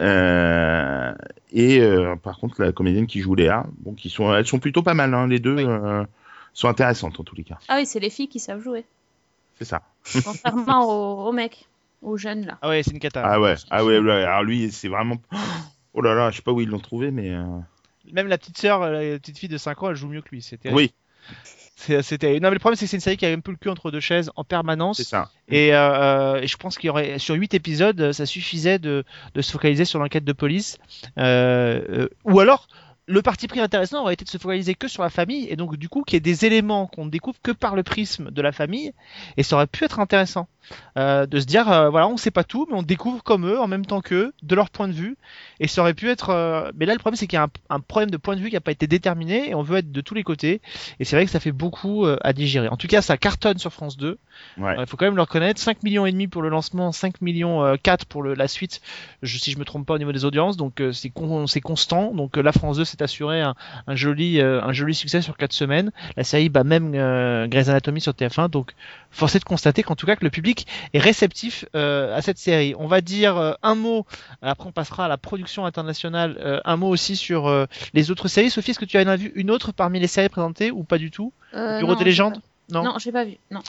Euh, et euh, par contre, la comédienne qui joue Léa, bon, qui sont, elles sont plutôt pas mal, hein, les deux Oui. euh, sont intéressantes en tous les cas. Ah oui, c'est les filles qui savent jouer. C'est ça. Contrairement aux, aux mecs, aux jeunes, là. Ah ouais, c'est une cata. Ah ouais, ah ouais, ouais. Alors lui, c'est vraiment. Oh là là, je sais pas où ils l'ont trouvé, mais euh, Même la petite sœur, la petite fille de 5 ans, elle joue mieux que lui. C'était. oui, C'était. Non, mais le problème, c'est que c'est une série qui a un peu le cul entre deux chaises en permanence. c'est ça. Et, euh, euh, et je pense qu'il y aurait sur 8 épisodes, ça suffisait de, de se focaliser sur l'enquête de police. Euh, euh, ou alors, le parti pris intéressant aurait été de se focaliser que sur la famille, et donc du coup qu'il y ait des éléments qu'on ne découvre que par le prisme de la famille, et ça aurait pu être intéressant euh, de se dire, euh, voilà, on sait pas tout, mais on découvre comme eux, en même temps qu'eux, de leur point de vue, et ça aurait pu être... euh, Mais là, le problème, c'est qu'il y a un, un problème de point de vue qui n'a pas été déterminé, et on veut être de tous les côtés, et c'est vrai que ça fait beaucoup à digérer. En tout cas, ça cartonne sur France 2. Ouais. Il faut quand même le reconnaître, 5 millions et demi pour le lancement, 5 millions euh, 4 pour le, la suite, je, si je me trompe pas au niveau des audiences, donc c'est con- c'est constant. Donc la France 2 s'est assuré un, un joli un joli succès sur 4 semaines. La série bat même Grey's Anatomy sur TF1, donc force est de constater qu'en tout cas que le public est réceptif euh, à cette série. On va dire euh, un mot, après on passera à la production internationale, euh, un mot aussi sur les autres séries. Sophie, est-ce que tu en as vu une autre parmi les séries présentées ou pas du tout? Bureau non, des légendes? Non. Non, j'ai pas vu. Non.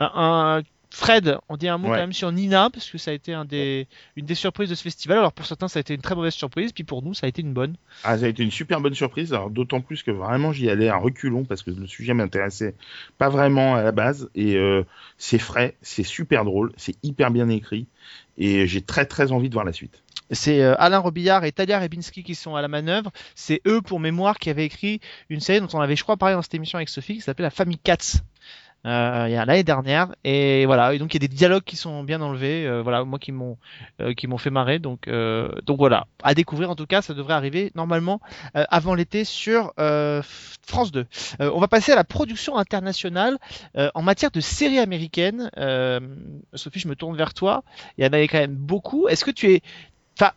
un, un- Fred, on dit un mot Ouais. quand même sur Nina parce que ça a été un des, une des surprises de ce festival. Alors pour certains ça a été une très mauvaise surprise, puis pour nous ça a été une bonne. Ah, ça a été une super bonne surprise. Alors d'autant plus que vraiment j'y allais à reculons parce que le sujet m'intéressait pas vraiment à la base et euh, c'est frais, c'est super drôle, c'est hyper bien écrit et j'ai très très envie de voir la suite. C'est euh, Alain Robillard et Talia Rebinski qui sont à la manœuvre. C'est eux pour mémoire qui avaient écrit une série dont on avait je crois parlé dans cette émission avec Sophie qui s'appelait La Famille Katz. Euh, il y a l'année dernière. Et voilà. Et donc il y a des dialogues qui sont bien enlevés. Euh, voilà. Moi qui m'ont euh, qui m'ont fait marrer. Donc euh, donc voilà. À découvrir en tout cas ça devrait arriver normalement euh, avant l'été sur euh, France 2 Euh, on va passer à la production internationale en matière de séries américaines. Sophie je me tourne vers toi. Il y en avait quand même beaucoup. Est-ce que tu es enfin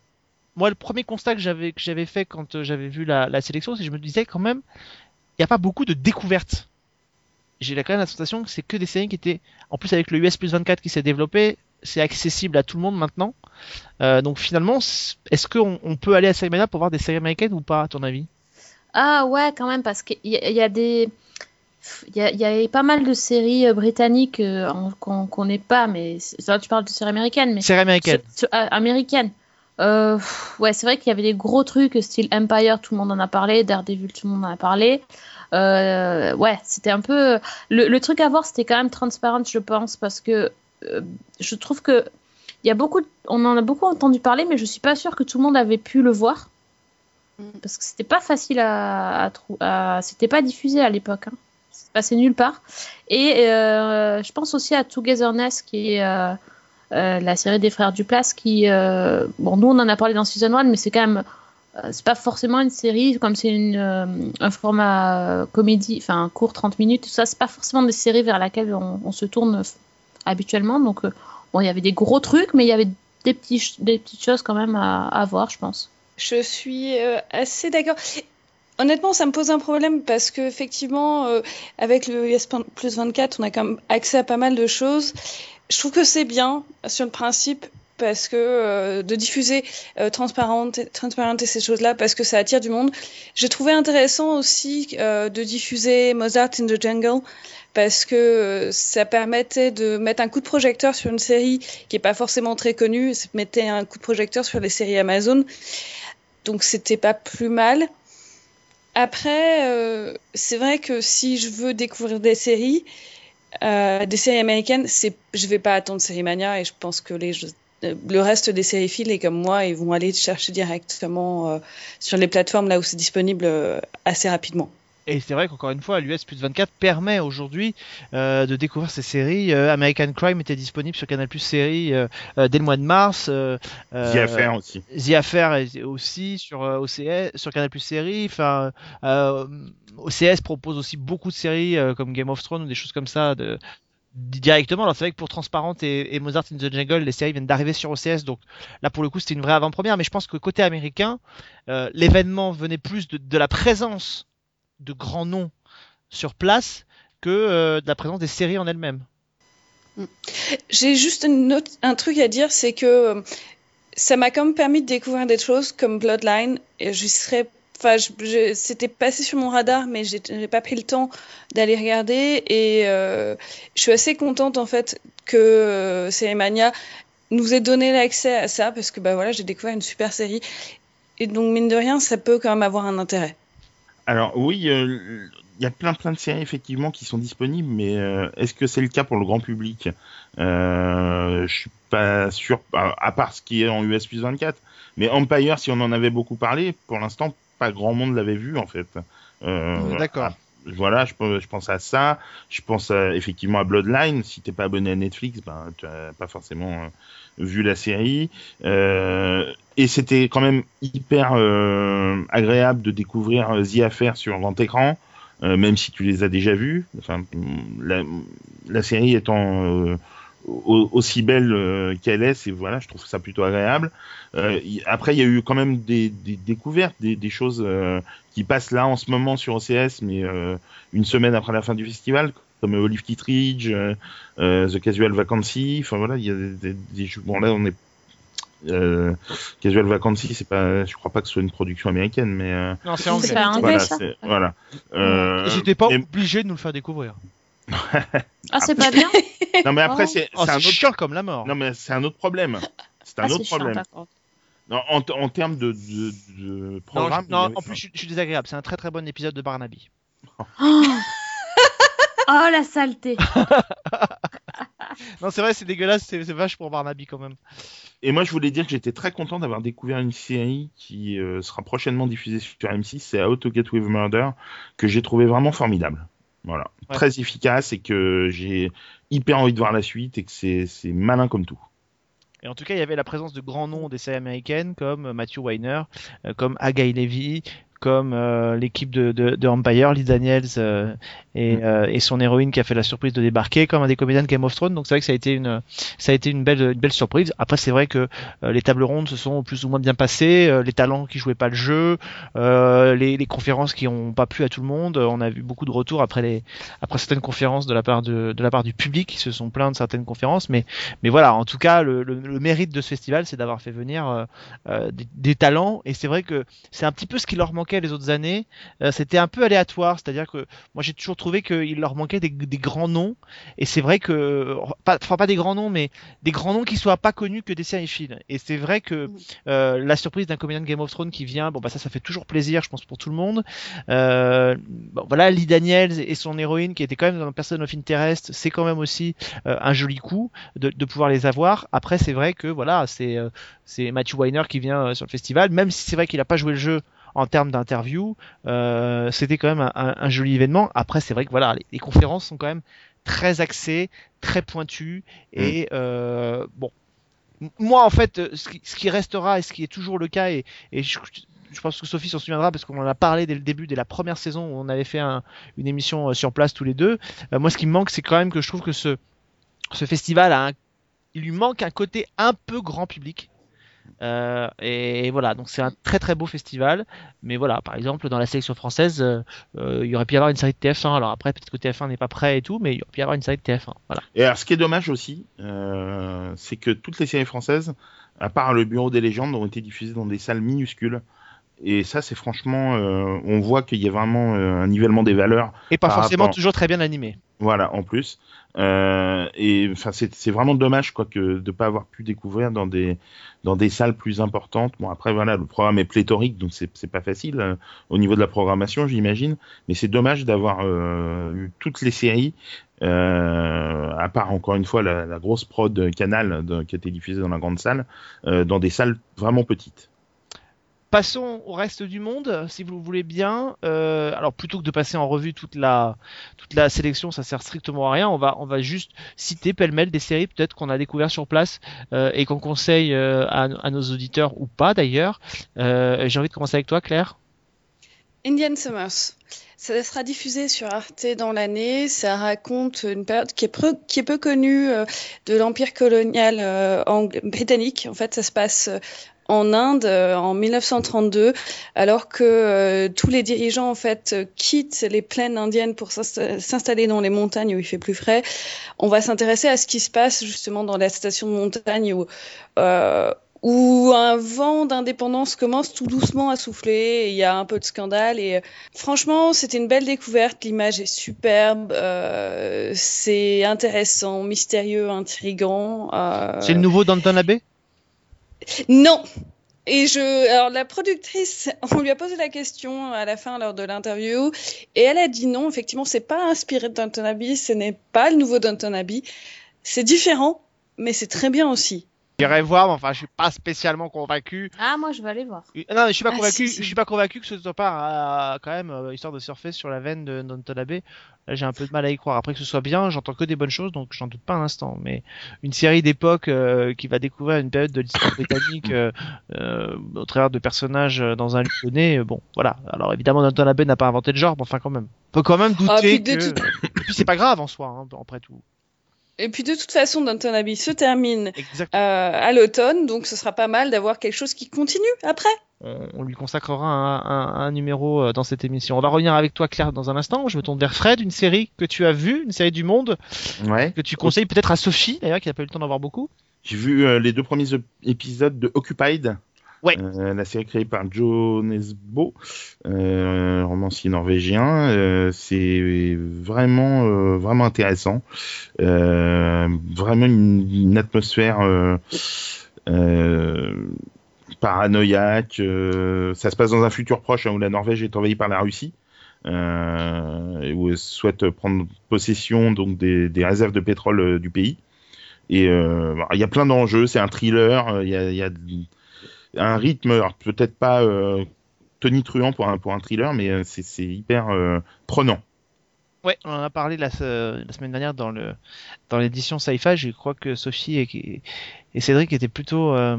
moi le premier constat que j'avais que j'avais fait quand j'avais vu la, la sélection c'est que je me disais quand même il n'y a pas beaucoup de découvertes j'ai quand même la sensation que c'est que des séries qui étaient en plus avec le US plus 24 qui s'est développé c'est accessible à tout le monde maintenant Euh, donc finalement est-ce qu'on on peut aller à Série Mania pour voir des séries américaines ou pas à ton avis? Ah ouais, quand même, parce qu'il y, y a des... Il y, a, il y a pas mal de séries euh, britanniques euh, qu'on n'est pas, mais là tu parles de séries américaines, mais séries américaines ah, américaines. Ouais, c'est vrai qu'il y avait des gros trucs, style Empire, tout le monde en a parlé, Daredevil, tout le monde en a parlé. Euh, ouais, c'était un peu. Le, le truc à voir, c'était quand même Transparent, je pense, parce que euh, je trouve que il y a beaucoup, de- on en a beaucoup entendu parler, mais je suis pas sûre que tout le monde avait pu le voir Mm. parce que c'était pas facile à, à, à- c'était pas diffusé à l'époque. Hein. C'est passé nulle part. Et euh, je pense aussi à Togetherness, qui est euh, euh, la série des frères Duplass, qui, bon, nous on en a parlé dans Season 1, mais c'est quand même, c'est pas forcément une série, comme c'est une, euh, un format euh, comédie, enfin court 30 minutes, tout ça, c'est pas forcément des séries vers laquelle on, se tourne euh, habituellement. Donc, euh, bon, il y avait des gros trucs, mais il y avait des, petits, des petites choses quand même à, voir, je pense. Je suis euh, assez d'accord. Honnêtement, ça me pose un problème parce que effectivement, euh, avec le US plus 24, on a quand même accès à pas mal de choses. Je trouve que c'est bien sur le principe parce que euh, de diffuser euh, transparente, et ces choses-là parce que ça attire du monde. J'ai trouvé intéressant aussi euh, de diffuser Mozart in the Jungle parce que euh, ça permettait de mettre un coup de projecteur sur une série qui est pas forcément très connue, ça mettait un coup de projecteur sur les séries Amazon. Donc c'était pas plus mal. Après, c'est vrai que si je veux découvrir des séries, des séries américaines, c'est, je vais pas attendre Série Mania et je pense que les, le reste des sériphiles et comme moi, ils vont aller chercher directement euh, sur les plateformes là où c'est disponible euh, assez rapidement. Et c'est vrai qu'encore une fois, l'US plus 24 permet aujourd'hui euh, de découvrir ces séries. Euh, American Crime était disponible sur Canal Plus Série euh, euh, dès le mois de mars. Euh, The Affair aussi. The Affair est aussi sur euh, OCS, sur Canal Plus Série. Enfin, euh, OCS propose aussi beaucoup de séries euh, comme Game of Thrones ou des choses comme ça de, directement. Alors c'est vrai que pour Transparent et, Mozart in the Jungle, les séries viennent d'arriver sur OCS, donc là pour le coup c'était une vraie avant-première. Mais je pense que côté américain, euh, l'événement venait plus de, de la présence de grands noms sur place que euh, de la présence des séries en elles-mêmes. J'ai juste une autre- un truc à dire, c'est que euh, ça m'a quand même permis de découvrir des choses comme Bloodline. Et je serais, enfin, c'était passé sur mon radar, mais j'ai j'ai pas pris le temps d'aller regarder. Et euh, je suis assez contente en fait que euh, Sérimania nous ait donné l'accès à ça parce que bah voilà, j'ai découvert une super série. Et donc mine de rien, ça peut quand même avoir un intérêt. Alors oui, euh, il y a plein plein de séries effectivement qui sont disponibles, mais euh, est-ce que c'est le cas pour le grand public? Je suis pas sûr, à, à part ce qui est en US plus 24. Mais Empire, si on en avait beaucoup parlé, pour l'instant, pas grand monde l'avait vu en fait. Euh, D'accord. ah, Voilà, je, pense- je pense à ça. Je pense à- effectivement à Bloodline. Si t'es pas abonné à Netflix, ben tu as pas forcément euh, vu la série. Euh, et c'était quand même hyper euh, agréable de découvrir euh, The Affair sur grand écran, euh, même si tu les as déjà vus. Enfin, la, la série étant euh, au- aussi belle euh, qu'elle est, c'est voilà, je trouve ça plutôt agréable. Euh, y- après, il y a eu quand même des, des découvertes, des, des choses euh, qui passent là en ce moment sur OCS, mais euh, une semaine après la fin du festival, comme Olive Kittredge, euh, euh, The Casual Vacancy. Enfin voilà, il y a des, des, bon là on est euh, Casual Vacancy, c'est pas, je crois pas que ce soit une production américaine, mais euh, Non, c'est anglais. voilà, ça voilà. Euh, Et j'étais pas et- obligé de nous le faire découvrir. Ah, c'est pas bien non mais après Oh. c'est Oh, c'est un autre, chiant comme la mort. non mais c'est un autre problème. C'est un Ah, autre problème. Non, en, en termes de, de, de Non, programme. je- non, avait en plus, je, suis- je suis désagréable. C'est un très très bon épisode de Barnaby. Oh, Oh, la saleté Non, c'est vrai, c'est dégueulasse, c'est c'est vache pour Barnaby quand même. Et moi, je voulais dire que j'étais très content d'avoir découvert une série qui euh, sera prochainement diffusée sur M6, c'est How to Get With Murder, que j'ai trouvé vraiment formidable. Voilà, Ouais. très efficace et que j'ai hyper envie de voir la suite et que c'est malin comme tout. Et en tout cas, il y avait la présence de grands noms des séries américaines comme Matthew Weiner, euh, comme Agai Levy, comme euh, l'équipe de, de, de Empire, Lee Daniels euh, et, Mm. euh, et son héroïne qui a fait la surprise de débarquer, comme un des comédiens de Game of Thrones. Donc c'est vrai que ça a été une, ça a été une belle, une belle surprise. Après, c'est vrai que les tables rondes se sont plus ou moins bien passées, euh, les talents qui jouaient pas le jeu, euh, les, les conférences qui ont pas plu à tout le monde. On a vu beaucoup de retours après les, après certaines conférences de la part de, de la part du public qui se sont plaints de certaines conférences, mais mais voilà, en tout cas, le, le- le mérite de ce festival, c'est d'avoir fait venir euh, euh, des, des talents. Et c'est vrai que c'est un petit peu ce qui leur manquait les autres années. Euh, C'était un peu aléatoire, c'est-à-dire que moi j'ai toujours trouvé qu'il leur manquait des, des grands noms. Et c'est vrai que, pas, enfin pas des grands noms, mais des grands noms qui soient pas connus que des sériphiles. Et c'est vrai que euh, la surprise d'un comédien de Game of Thrones qui vient, bon bah ça, ça fait toujours plaisir, je pense pour tout le monde. Euh, bon, voilà, Lee Daniels et son héroïne qui était quand même dans Person of Interest, c'est quand même aussi un joli coup de, de pouvoir les avoir. Après, c'est vrai que voilà, c'est c'est Matthew Weiner qui vient sur le festival, même si c'est vrai qu'il a pas joué le jeu en termes d'interview, euh, c'était quand même un, un- un joli événement. Après, c'est vrai que voilà, les, les conférences sont quand même très axées, très pointues et euh, bon. Moi, en fait, euh, ce qui, ce qui restera et ce qui est toujours le cas, et, et je, je pense que Sophie s'en souviendra parce qu'on en a parlé dès le début, dès la première saison où on avait fait un- une émission sur place tous les deux. Euh, moi, ce qui me manque, c'est quand même que je trouve que ce, ce festival a un- il lui manque un côté un peu grand public. Euh, et voilà, donc c'est un très très beau festival. Mais voilà, par exemple, dans la sélection française, euh, euh, il y aurait pu y avoir une série de TF1. Alors après, peut-être que TF1 n'est pas prêt et tout, mais il y aurait pu y avoir une série de TF1. Voilà. Et alors, ce qui est dommage aussi, c'est que toutes les séries françaises, à part le Bureau des légendes, ont été diffusées dans des salles minuscules. Et ça, c'est franchement, euh, on voit qu'il y a vraiment euh, un nivellement des valeurs. Et pas forcément rapport- toujours très bien animé. Voilà, en plus. Euh, et enfin, c'est vraiment dommage quoi que de pas avoir pu découvrir dans des dans des salles plus importantes. Bon, après voilà, le programme est pléthorique, donc c'est c'est pas facile euh, au niveau de la programmation, j'imagine. Mais c'est dommage d'avoir euh, eu toutes les séries, à part encore une fois la, la grosse prod Canal de- qui a été diffusée dans la grande salle, dans des salles vraiment petites. Passons au reste du monde, si vous le voulez bien. Euh, alors plutôt que de passer en revue toute la toute la sélection, ça sert strictement à rien. On va on va juste citer pêle-mêle des séries peut-être qu'on a découvert sur place euh, et qu'on conseille euh, à, nos auditeurs ou pas d'ailleurs. J'ai envie de commencer avec toi, Claire. Indian Summers. Ça sera diffusé sur Arte dans l'année. Ça raconte une période qui est peu, qui est peu connue de l'empire colonial britannique. En fait, ça se passe en Inde euh, en 1932, alors que euh, tous les dirigeants en fait euh, quittent les plaines indiennes pour s'insta- s'installer dans les montagnes où il fait plus frais. On va s'intéresser à ce qui se passe justement dans la station de montagne où un vent d'indépendance commence tout doucement à souffler, et il y a un peu de scandale et franchement c'était une belle découverte, l'image est superbe, c'est intéressant, mystérieux, intrigant. C'est le nouveau Danton Abbey Non et je, alors la productrice, on lui a posé la question à la fin lors de l'interview, et elle a dit non. Effectivement, c'est pas inspiré de Downton Abbey, ce n'est pas le nouveau Downton Abbey. C'est différent, mais c'est très bien aussi. J'irai voir, mais enfin je suis pas spécialement convaincu. Ah, moi, je vais aller voir. Euh, Non, mais je suis pas Ah, convaincu. si, si. Je suis pas convaincu que ce soit pas euh, quand même euh, histoire de surfer sur la veine de Danton Abbey. Là, j'ai un peu de mal à y croire. Après que ce soit bien, j'entends que des bonnes choses, donc j'en doute pas un instant. Mais une série d'époque euh, qui va découvrir une période de l'histoire britannique euh, euh, au travers de personnages dans un lieu donné, bon, voilà. Alors évidemment, Danton Abbey n'a pas inventé le genre, mais enfin quand même. On peut quand même douter Ah, puis de que. puis c'est pas grave en soi, hein, après tout. Et puis de toute façon, Downton Abbey se termine euh, à l'automne, donc ce sera pas mal d'avoir quelque chose qui continue après. on, on lui consacrera un, un- un numéro euh, dans cette émission. On va revenir avec toi, Claire, dans un instant. Je me tourne vers Fred, une série que tu as vue, une série du Monde, Ouais. que tu conseilles peut-être à Sophie, d'ailleurs, qui n'a pas eu le temps d'en voir beaucoup. J'ai vu euh, les deux premiers ép- épisodes de Occupied. Euh, la série créée par Joe Nesbo, euh, romancier norvégien. Euh, c'est vraiment vraiment intéressant. Vraiment une, atmosphère paranoïaque. ça se passe dans un futur proche hein, où la Norvège est envahie par la Russie. Où elle souhaite prendre possession donc des, réserves de pétrole du pays. Et il y a plein d'enjeux, c'est un thriller, il y a un rythme, alors peut-être pas euh, Tony Truant pour un, pour un thriller, mais euh, c'est c'est hyper euh, prenant. Ouais, on en a parlé la, se- la semaine dernière dans le dans l'édition Sci-Fi. Je crois que Sophie et, et Cédric étaient plutôt euh,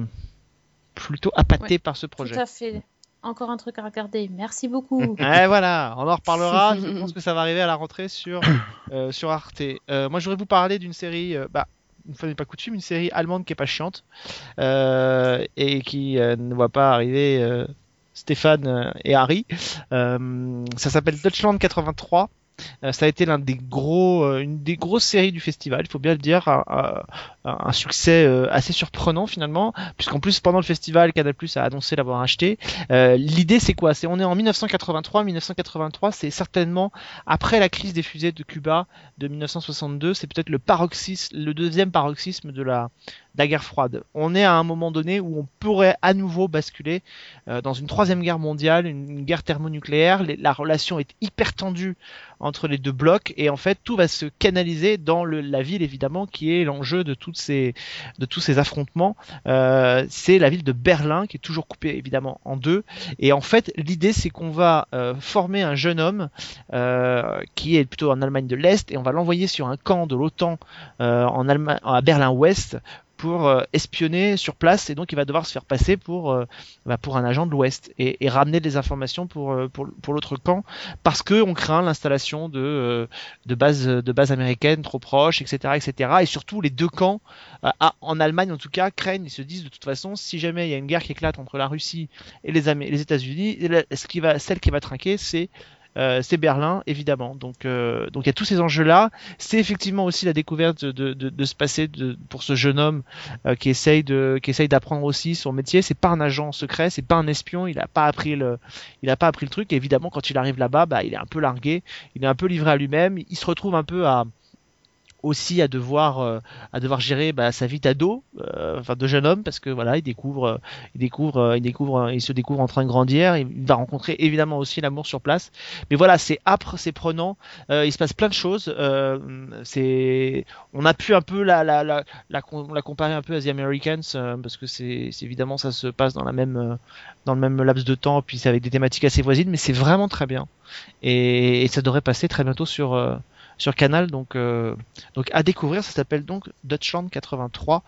plutôt appâtés par ce projet. Tout à fait. Encore un truc à regarder. Merci beaucoup. Ouais, voilà, on en reparlera. Je pense que ça va arriver à la rentrée sur, euh, sur Arte. Euh, moi, je voudrais vous parler d'une série, euh, bah, une fois n'est pas coutume, une série allemande qui est pas chiante euh, et qui euh, ne voit pas arriver euh, Stéphane et Harry. Ça s'appelle Deutschland 83. Euh, ça a été l'un des gros, euh, une des grosses séries du festival, il faut bien le dire, un, succès euh, assez surprenant finalement, puisqu'en plus pendant le festival, Canal+ a annoncé l'avoir acheté. L'idée c'est quoi? C'est on est en 1983. 1983, c'est certainement après la crise des fusées de Cuba de 1962. C'est peut-être le paroxysme, le deuxième paroxysme de la, la guerre froide. On est à un moment donné où on pourrait à nouveau basculer euh, dans une troisième guerre mondiale, une, guerre thermonucléaire. La relation est hyper tendue entre les deux blocs et en fait tout va se canaliser dans le- la ville évidemment qui est l'enjeu de tous ces affrontements. Euh, c'est la ville de Berlin qui est toujours coupée évidemment en deux et en fait, l'idée, c'est qu'on va euh, former un jeune homme qui est plutôt en Allemagne de l'Est et on va l'envoyer sur un camp de l'OTAN en Allemagne, à Berlin-Ouest pour euh, espionner sur place et donc il va devoir se faire passer pour euh, bah, pour un agent de l'Ouest et, ramener des informations pour euh, pour, pour l'autre camp parce que on craint l'installation de de bases de bases américaines trop proches etc etc et surtout les deux camps en Allemagne en tout cas craignent ils se disent de toute façon si jamais il y a une guerre qui éclate entre la Russie et les les États-Unis celle qui va trinquer c'est euh, c'est Berlin évidemment. Donc euh, donc il y a tous ces enjeux là c'est effectivement aussi la découverte de, de, de se passer de, pour ce jeune homme euh, qui essaye de qui essaye d'apprendre aussi son métier. C'est pas un agent secret c'est pas un espion. Il a pas appris le il a pas appris le truc. Et évidemment quand il arrive là-bas bah il est un peu largué. Il est un peu livré à lui-même. Il se retrouve un peu à aussi à devoir euh, à devoir gérer bah, sa vie d'ado euh, enfin de jeune homme parce que voilà il découvre euh, il découvre il découvre il se découvre en train de grandir il va rencontrer évidemment aussi l'amour sur place. Mais voilà c'est âpre c'est prenant il se passe plein de choses c'est on a pu un peu la la la, la, la comparer un peu à The Americans parce que c'est évidemment ça se passe dans la même dans le même laps de temps puis c'est avec des thématiques assez voisines mais c'est vraiment très bien. Et, ça devrait passer très bientôt sur sur Canal donc euh, donc à découvrir ça s'appelle donc Dutchland 83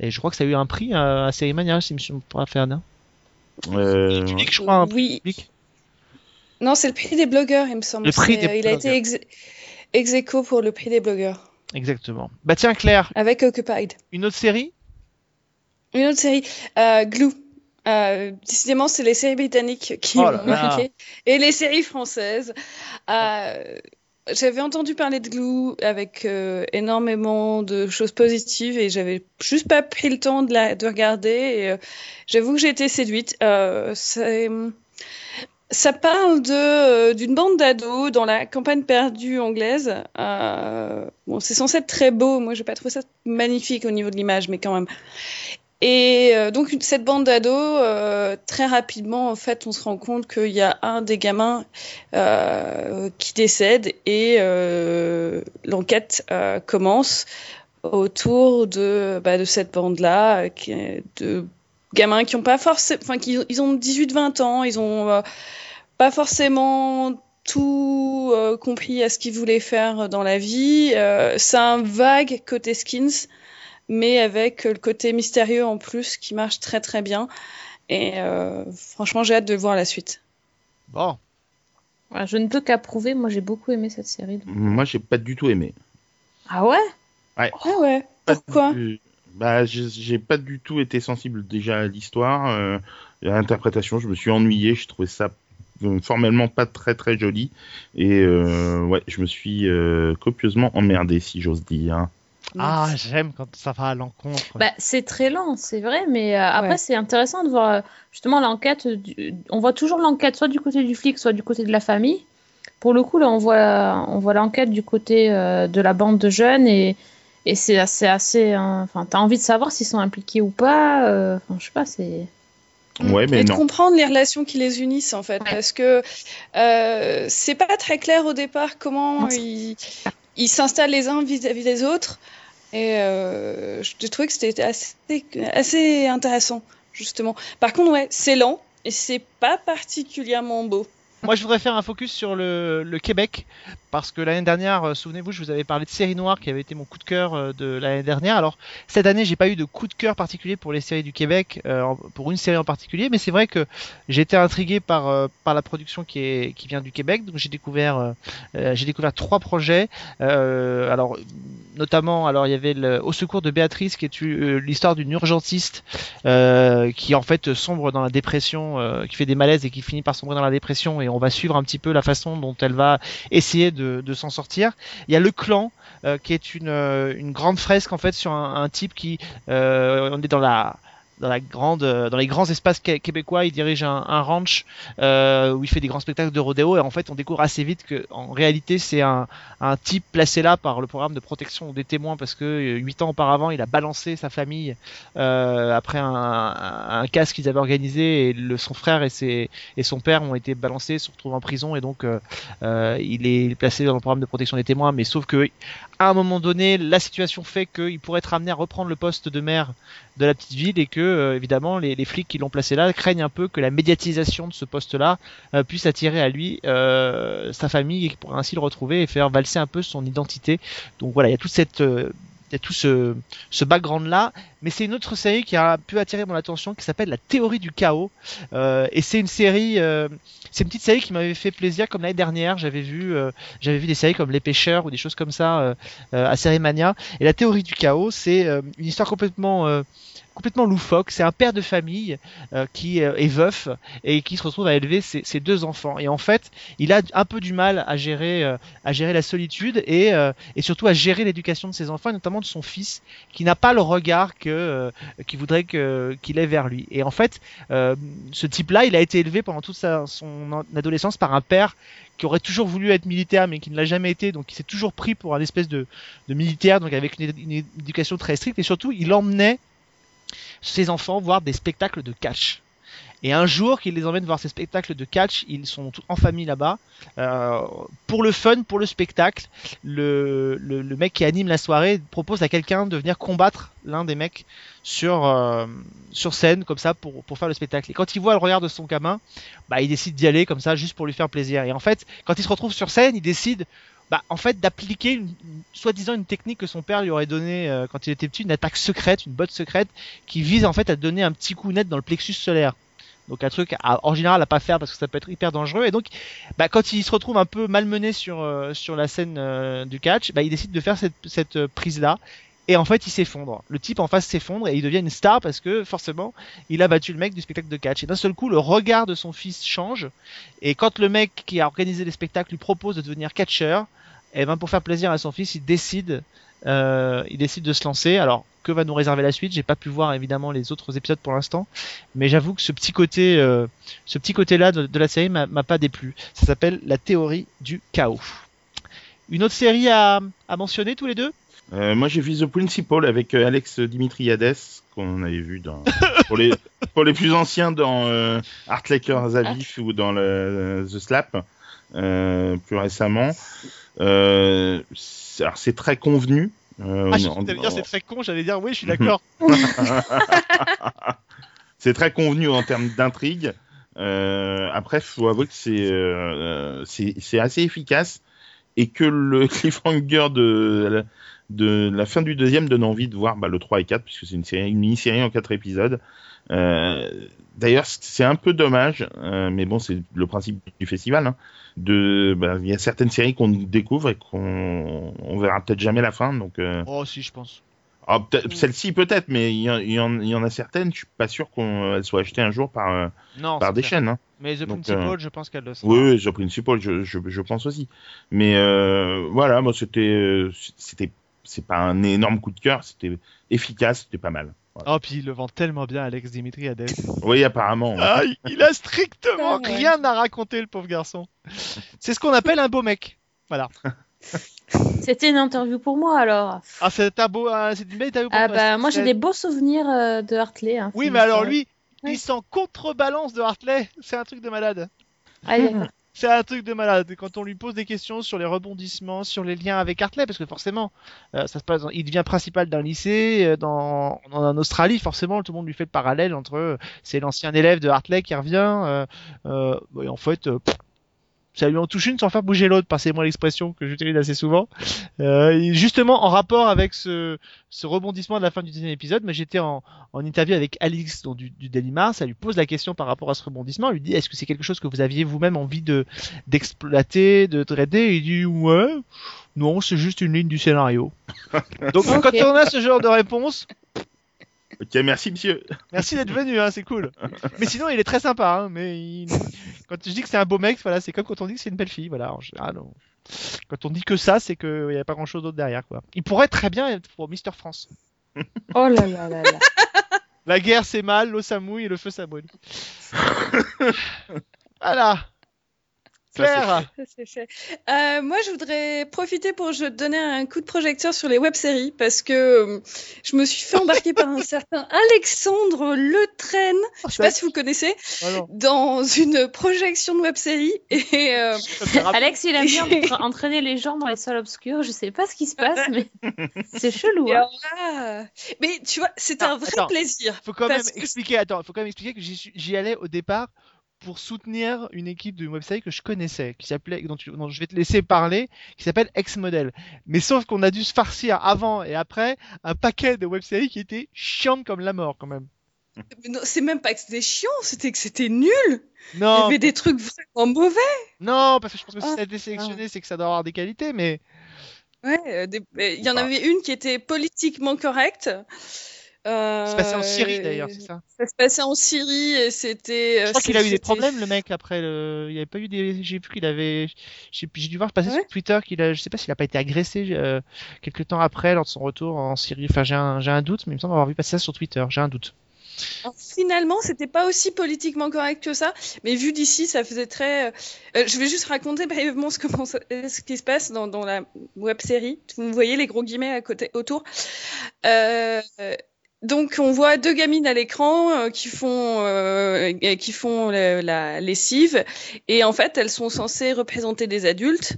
et je crois que ça a eu un prix à Série Mania si je me pas faire d'un Euh, public je crois un Oui. public Non, c'est le prix des blogueurs, il me semble. Le prix des euh, Il a été ex, ex aequo pour le prix des blogueurs, exactement bah tiens Claire avec Occupied. une autre série? Une autre série, euh, Glue. Euh, décidément, c'est les séries britanniques qui Oh là m'ont là. marqué. Et les séries françaises. Euh, j'avais entendu parler de Glue avec euh, énormément de choses positives et j'avais juste pas pris le temps de, la, de regarder. Euh, j'avoue que j'ai été séduite. Euh, ça parle d'une bande d'ados dans la campagne perdue anglaise. Bon, c'est censé être très beau. Moi, j'ai pas trouvé ça magnifique au niveau de l'image, mais quand même. Et euh, donc cette bande d'ados, euh, très rapidement, en fait, on se rend compte qu'il y a un des gamins euh, qui décède et euh, l'enquête euh, commence autour de, bah, de cette bande-là, de gamins qui ont pas forcément, enfin, qui ils ont 18-20 ans, ils ont euh, pas forcément tout compris à ce qu'ils voulaient faire dans la vie. C'est un vague côté skins mais avec le côté mystérieux en plus qui marche très très bien. Et euh, franchement, j'ai hâte de voir la suite. bon Ouais, je ne peux qu'approuver, moi j'ai beaucoup aimé cette série. donc. Moi, j'ai pas du tout aimé. Ah ouais? Ah ouais, pourquoi? du- Bah, j'ai pas du tout été sensible déjà à l'histoire, euh, à l'interprétation. Je me suis ennuyé. Je trouvais ça euh, formellement pas très très joli. Et euh, ouais, je me suis euh, copieusement emmerdé, si j'ose dire. Ah j'aime quand ça va à l'encontre Bah, c'est très lent, c'est vrai, mais euh, après Ouais. c'est intéressant de voir euh, justement l'enquête. du- On voit toujours l'enquête soit du côté du flic, soit du côté de la famille. Pour le coup, là, on voit, on voit l'enquête du côté euh, de la bande de jeunes et, et c'est assez, assez. hein, Enfin, t'as envie de savoir s'ils sont impliqués ou pas. euh, Enfin, je sais pas, c'est. Ouais, mais et de non. comprendre les relations qui les unissent en fait, Ouais. parce que euh, c'est pas très clair au départ comment Non, c'est- ils ils s'installent les uns vis-à-vis des autres. Et euh, je trouvais que c'était assez, assez intéressant justement. Par contre, ouais, c'est lent et c'est pas particulièrement beau. Moi, je voudrais faire un focus sur le, le Québec, parce que l'année dernière, euh, souvenez-vous, je vous avais parlé de Série Noire qui avait été mon coup de cœur euh, de l'année dernière. Alors, cette année, j'ai pas eu de coup de cœur particulier pour les séries du Québec, euh, pour une série en particulier, mais c'est vrai que j'ai été intrigué par, euh, par la production qui, est, qui vient du Québec. Donc, j'ai découvert, euh, euh, j'ai découvert trois projets. Alors, notamment, alors il y avait le Au secours de Béatrice, qui est l'histoire d'une urgentiste qui en fait sombre dans la dépression, qui fait des malaises et qui finit par sombrer dans la dépression et va suivre un petit peu la façon dont elle va essayer de, s'en sortir. Il y a le clan euh, qui est une, euh, une grande fresque en fait sur un, un type qui euh, on est dans la dans la grande euh, dans les grands espaces qué- québécois il dirige un, un ranch euh, où il fait des grands spectacles de rodéo et en fait on découvre assez vite que en réalité c'est un, un type placé là par le programme de protection des témoins parce que euh, huit ans auparavant il a balancé sa famille euh, après un, un, un casse qu'ils avaient organisé et le, son frère et, ses, et son père ont été balancés, se retrouvent en prison et donc euh, euh, il est placé dans le programme de protection des témoins. Mais sauf que à un moment donné, la situation fait qu'il pourrait être amené à reprendre le poste de maire de la petite ville et que euh, évidemment les, flics qui l'ont placé là craignent un peu que la médiatisation de ce poste-là euh, puisse attirer à lui euh, sa famille et qu'il pourrait ainsi le retrouver et faire valser un peu son identité. Donc voilà, il y a toute cette il y a tout ce, ce background-là. Mais c'est une autre série qui a pu attirer mon attention, qui s'appelle La théorie du chaos. Euh, et c'est une série, euh, c'est une petite série qui m'avait fait plaisir, comme l'année dernière. J'avais vu, euh, j'avais vu des séries comme Les Pêcheurs ou des choses comme ça euh, à Série Mania. Et La théorie du chaos, c'est une histoire complètement complètement loufoque. C'est un père de famille euh, qui euh, est veuf et qui se retrouve à élever ses, deux enfants. Et en fait, il a un peu du mal à gérer, euh, à gérer la solitude et, euh, et surtout à gérer l'éducation de ses enfants, et notamment de son fils, qui n'a pas le regard que euh, qu'il voudrait que qu'il ait vers lui. Et en fait, euh, ce type-là, il a été élevé pendant toute sa, son adolescence par un père qui aurait toujours voulu être militaire mais qui ne l'a jamais été, donc il s'est toujours pris pour un espèce de, de militaire, donc avec une éducation très stricte, et surtout il emmenait ses enfants voir des spectacles de catch. Et un jour qu'il les emmène voir ces spectacles de catch, ils sont en famille là-bas. Euh, pour le fun, pour le spectacle, le, le, le, mec qui anime la soirée propose à quelqu'un de venir combattre l'un des mecs sur, euh, sur scène, comme ça, pour, pour faire le spectacle. Et quand il voit le regard de son gamin, bah, il décide d'y aller comme ça, juste pour lui faire plaisir. Et en fait, quand il se retrouve sur scène, il décide bah, en fait, d'appliquer une, soi-disant une technique que son père lui aurait donnée euh, quand il était petit, une attaque secrète, une botte secrète, qui vise en fait à donner un petit coup net dans le plexus solaire. Donc un truc à, en général à pas faire parce que ça peut être hyper dangereux. Et donc, bah, quand il se retrouve un peu malmené sur euh, sur la scène euh, du catch, bah, il décide de faire cette, cette prise là. Et en fait, il s'effondre. Le type en face s'effondre et il devient une star parce que forcément, il a battu le mec du spectacle de catch. Et d'un seul coup, le regard de son fils change. Et quand le mec qui a organisé les spectacles lui propose de devenir catcheur, et ben pour faire plaisir à son fils, il décide, euh, il décide de se lancer. Alors que va nous réserver la suite? J'ai pas pu voir évidemment les autres épisodes pour l'instant, mais j'avoue que ce petit côté, euh, ce petit côté-là de, de, la série m'a pas déplu. Ça s'appelle La théorie du chaos. Une autre série à, à mentionner tous les deux? Euh, Moi j'ai vu The Principal avec euh, Alex Dimitriades qu'on avait vu dans pour les pour les plus anciens dans euh, Art Lakers à vif ou dans le, The Slap euh, plus récemment. Euh, alors c'est très convenu. Euh, ah, je dire c'est très con, j'allais dire oui, je suis d'accord. c'est très convenu en termes d'intrigue. Euh, après, faut avouer que c'est euh, c'est assez efficace et que le cliffhanger de de la fin du deuxième donne envie de voir bah, le 3 et 4 puisque c'est une série une mini-série en 4 épisodes. Euh, D'ailleurs, c'est un peu dommage, euh, mais bon, c'est le principe du festival. Hein, de, bah, il y a certaines séries qu'on découvre et qu'on on verra peut-être jamais la fin. Donc, euh... oh si, je pense. Ah, peut celle-ci peut-être, mais il y, en, y y, a certaines, je suis pas sûr qu'elles soient achetées un jour par, non, par des clair. chaînes. Hein. Mais The Donc, Principal, euh... je pense qu'elle le sera. Oui, oui, The Principal, je, je, je pense aussi. Mais euh, voilà, moi c'était, c'était, c'est pas un énorme coup de cœur, c'était efficace, c'était pas mal. Voilà. Oh, puis il le vend tellement bien, Alex Dimitriades. Oui, apparemment. Ah, il a strictement rien à raconter, le pauvre garçon. C'est ce qu'on appelle un beau mec. Voilà. C'était une interview pour moi alors. Ah, c'est un beau, euh, c'est une belle interview pour ah, moi. bah, moi j'ai des beaux souvenirs euh, de Hartley. Hein, oui, mais alors lui, oui. il s'en contrebalance de Hartley. C'est un truc de malade. Ah, c'est un truc de malade. Quand on lui pose des questions sur les rebondissements, sur les liens avec Hartley, parce que forcément, euh, ça se passe, il devient principal d'un lycée euh, dans, en Australie. Forcément, tout le monde lui fait le parallèle entre euh, c'est l'ancien élève de Hartley qui revient. Euh, et en fait, pff, ça lui en touche une sans faire bouger l'autre, passez-moi l'expression que j'utilise assez souvent. Euh, justement, en rapport avec ce, ce, rebondissement de la fin du deuxième épisode, mais j'étais en, en, interview avec Alix donc, du, du Daily Mars, elle lui pose la question par rapport à ce rebondissement, elle lui dit est-ce que c'est quelque chose que vous aviez vous-même envie de d'exploiter, de traiter Et il dit ouais, non, c'est juste une ligne du scénario. donc okay. quand on a ce genre de réponse, Ok, merci monsieur. Merci d'être venu, hein, c'est cool. Mais sinon, il est très sympa. Hein, mais il... quand je dis que c'est un beau mec, voilà, c'est comme quand on dit que c'est une belle fille. Voilà, en général, on... quand on dit que ça, c'est qu'il n'y a pas grand chose d'autre derrière. Quoi. Il pourrait très bien être pour Mister France. oh là là là là. La guerre, c'est mal, l'eau, ça mouille et le feu, ça brûle. voilà. Claire. Euh, moi, je voudrais profiter pour je donner un coup de projecteur sur les web-séries parce que euh, je me suis fait embarquer par un certain Alexandre Le Train, je sais pas si vous connaissez, oh dans une projection de web-série. Et euh... Alex, il aime bien entraîner les gens dans les salles obscures. Je sais pas ce qui se passe, mais c'est chelou. Hein. Là... Mais tu vois, c'est un vrai attends, plaisir. Faut quand même expliquer. Attends, faut quand même expliquer que j'y allais au départ pour soutenir une équipe de website que je connaissais, qui s'appelait, dont, je vais te laisser parler, qui s'appelle Ex-Model. Mais sauf qu'on a dû se farcir avant et après un paquet de webséries qui étaient chiantes comme la mort quand même. C'est même pas que c'était chiant, c'était que c'était nul. Il y avait des trucs vraiment mauvais. non, parce que je pense que si Ah. ça a été sélectionné, c'est que ça doit avoir des qualités, mais Ouais, euh, euh, il y en Ah. avait une qui était politiquement correcte. Euh, ça se passait en Syrie d'ailleurs, c'est ça. Ça se passait en Syrie et c'était. Je euh, crois qu'il a eu des problèmes, le mec, après. Le... Il n'y avait pas eu des. J'ai vu qu'il avait. J'ai dû voir passer Ouais. sur Twitter qu'il a. Je sais pas s'il a pas été agressé euh, quelques temps après, lors de son retour en Syrie. Enfin, j'ai un... doute, mais il me semble avoir vu passer ça sur Twitter. J'ai un doute. Alors, Finalement, c'était pas aussi politiquement correct que ça, mais vu d'ici, ça faisait très. euh, je vais juste raconter brièvement ce, comment ça- ce qui se passe dans, dans la web série. Vous voyez les gros guillemets à côté, autour. Euh, donc, on voit deux gamines à l'écran euh, qui font euh, qui font la, la lessive, et en fait, elles sont censées représenter des adultes.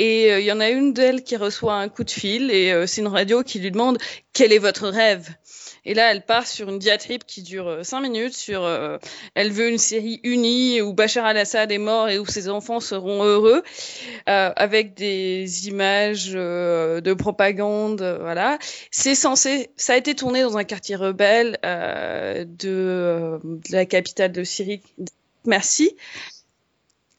Et euh, il y en a une d'elles qui reçoit un coup de fil, et euh, c'est une radio qui lui demande quel est votre rêve? Et là, elle part sur une diatribe qui dure euh, cinq minutes sur euh, elle veut une série unie où Bachar al-Assad est mort et où ses enfants seront heureux, euh, avec des images euh, de propagande, euh, voilà. C'est censé, ça a été tourné dans un quartier rebelle euh, de, euh, de la capitale de Syrie. Merci.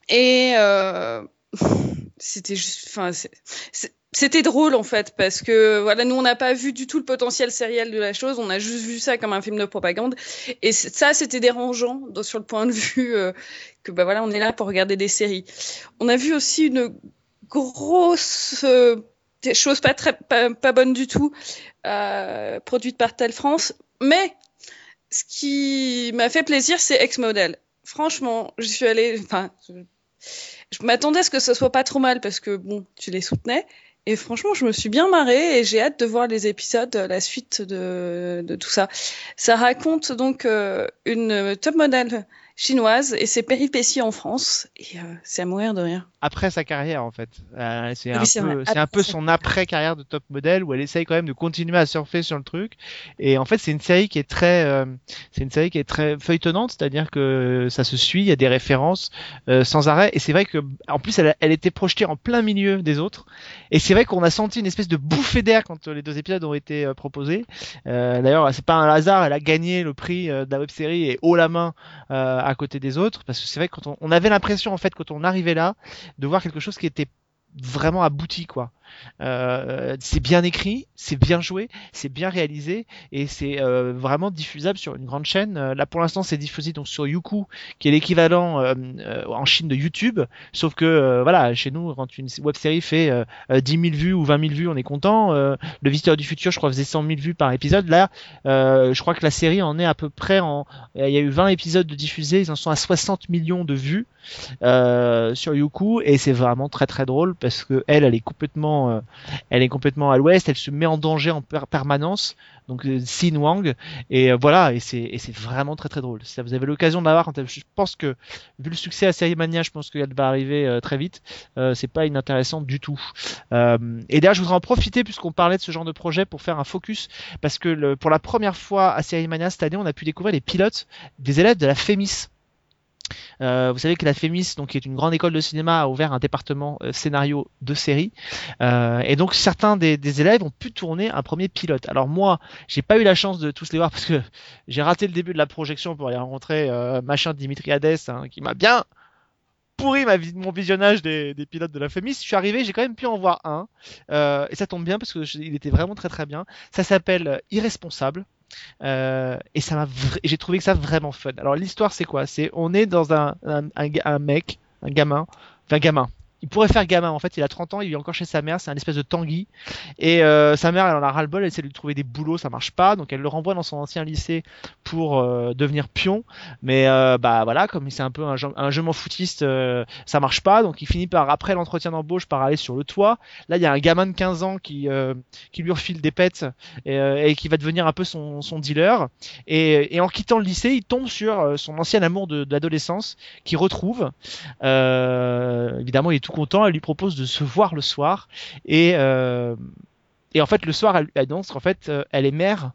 Et euh, c'était juste, enfin, c'est- c'était drôle en fait parce que voilà, nous on n'a pas vu du tout le potentiel sériel de la chose, on a juste vu ça comme un film de propagande et ça c'était dérangeant sur le point de vue euh, que bah voilà, on est là pour regarder des séries. On a vu aussi une grosse euh, des choses pas très pas, pas bonnes du tout euh, produite par Tel France, mais ce qui m'a fait plaisir c'est Ex-Model. Franchement, je suis allée enfin je, m'attendais à ce que ce soit pas trop mal parce que bon, tu les soutenais. Et franchement, je me suis bien marrée et j'ai hâte de voir les épisodes, la suite de, de tout ça. Ça raconte donc euh, une top modèle chinoise et ses péripéties en France. Et euh, c'est à mourir de rire. Après sa carrière, en fait. Euh, c'est Oui, un, peu, c'est un Après peu son après-carrière de top modèle où elle essaye quand même de continuer à surfer sur le truc. Et en fait, c'est une série qui est très, euh, c'est une série qui est très feuilletonnante, c'est-à-dire que ça se suit, il y a des références euh, sans arrêt. Et c'est vrai que, en plus, elle, a- elle était projetée en plein milieu des autres. Et c'est vrai qu'on a senti une espèce de bouffée d'air quand euh, les deux épisodes ont été euh, proposés. Euh, D'ailleurs, c'est pas un hasard, elle a gagné le prix de la web-série et haut la main euh, à côté des autres, parce que c'est vrai que quand on, on avait l'impression en fait quand on arrivait là de voir quelque chose qui était vraiment abouti quoi. Euh, c'est bien écrit, c'est bien joué, c'est bien réalisé et c'est euh, vraiment diffusable sur une grande chaîne. Euh, Là pour l'instant c'est diffusé donc sur Youku qui est l'équivalent euh, en Chine de YouTube, sauf que voilà chez nous quand une web série fait euh, euh, 10 000 vues ou 20 000 vues on est content. Le Visiteur du futur je crois faisait 100 000 vues par épisode. Là je crois que la série en est à peu près en il y a eu 20 épisodes de diffusés, ils en sont à 60 millions de vues sur Youku et c'est vraiment très très drôle parce que elle elle est complètement euh, elle est complètement à l'ouest, elle se met en danger en per- permanence donc euh, Wang et euh, voilà et c'est vraiment très très drôle. Si vous avez l'occasion de la voir quand elle- je pense que vu le succès à Série Mania, je pense qu'elle va arriver euh, très vite. C'est pas inintéressant du tout. Et d'ailleurs, je voudrais en profiter puisqu'on parlait de ce genre de projet pour faire un focus parce que pour la première fois à Série Mania cette année, on a pu découvrir les pilotes des élèves de la FEMIS. Euh, vous savez que la FEMIS, donc qui est une grande école de cinéma, a ouvert un département euh, scénario de série, Euh, et donc certains des, élèves ont pu tourner un premier pilote. Alors moi, j'ai pas eu la chance de tous les voir parce que j'ai raté le début de la projection pour aller rencontrer machin Dimitri Hades, hein, qui m'a bien pourri mon visionnage des, pilotes de la FEMIS. Je suis arrivé, j'ai quand même pu en voir un, et ça tombe bien parce que je- il était vraiment très très bien. Ça s'appelle Irresponsable. Euh, et ça m'a j'ai trouvé que ça vraiment fun. Alors l'histoire c'est quoi? C'est on est dans un, un mec, un gamin, enfin gamin. Il pourrait faire gamin en fait, il a 30 ans, il est encore chez sa mère, c'est un espèce de tanguy. Et euh, sa mère elle en a ras le bol, elle essaie de lui trouver des boulots, ça marche pas, donc elle le renvoie dans son ancien lycée pour euh, devenir pion. Mais euh, bah voilà, comme c'est un peu un jeu, un jeu m'en foutiste, euh, ça marche pas, donc il finit par après l'entretien d'embauche par aller sur le toit. Là il y a un gamin de 15 ans qui, euh, qui lui refile des pets et, euh, et qui va devenir un peu son, son dealer. Et, et en quittant le lycée, il tombe sur son ancien amour de, de l'adolescence, qu'il retrouve. Évidemment, il est tout content. Elle lui propose de se voir le soir. Et, euh, en fait, le soir, elle annonce qu'en fait, euh, elle est mère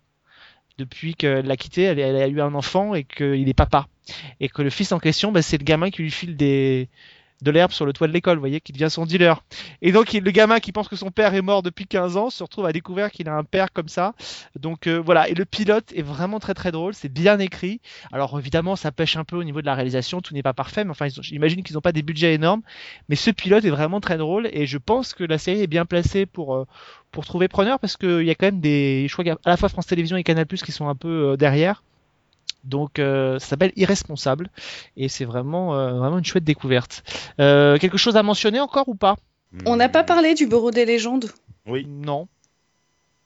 depuis qu'elle l'a quitté, elle, elle a eu un enfant et qu'il est papa. Et que le fils en question, bah, c'est le gamin qui lui file des de l'herbe sur le toit de l'école, vous voyez, qui devient son dealer. Et donc le gamin qui pense que son père est mort depuis 15 ans se retrouve à découvrir qu'il a un père comme ça. Donc euh, voilà, et le pilote est vraiment très très drôle, c'est bien écrit. Alors évidemment, ça pêche un peu au niveau de la réalisation, tout n'est pas parfait, mais enfin, j'imagine qu'ils n'ont pas des budgets énormes. Mais ce pilote est vraiment très drôle et je pense que la série est bien placée pour euh, pour trouver preneur parce qu'il y a quand même des, je crois qu'il y a à la fois France Télévisions et Canal+ qui sont un peu euh, derrière. Donc euh, ça s'appelle Irresponsable et c'est vraiment euh, vraiment une chouette découverte. Euh, quelque chose à mentionner encore ou pas? On n'a pas parlé du Bureau des légendes? Oui. Non.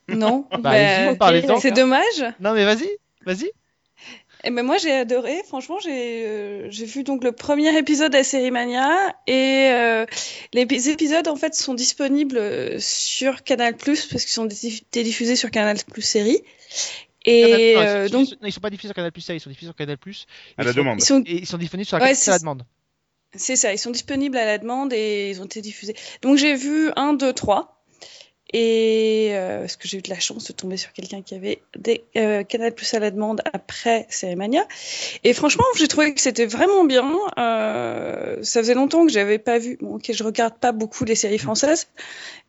Non Bah, Bah. C'est dommage. Non mais vas-y, vas-y. Eh ben moi j'ai adoré, franchement j'ai euh, j'ai vu donc le premier épisode de la série Mania et euh, les ép- épisodes en fait sont disponibles sur Canal Plus parce qu'ils sont diffusés sur Canal Plus série et Canal+, euh, donc non, ils sont pas diffusés sur Canal+, ça, ils sont diffusés sur Canal+. À Ils la sont- demande. ils sont Et ils sont disponibles sur la, Ouais, c'est à la demande. c'est ça, ils sont disponibles à la demande et ils ont été diffusés. Donc j'ai vu un, deux, trois et euh, parce que j'ai eu de la chance de tomber sur quelqu'un qui avait des euh, Canal Plus à la demande après Série Mania et franchement j'ai trouvé que c'était vraiment bien. Euh, ça faisait longtemps que j'avais pas vu. Bon ok je regarde pas beaucoup les séries françaises,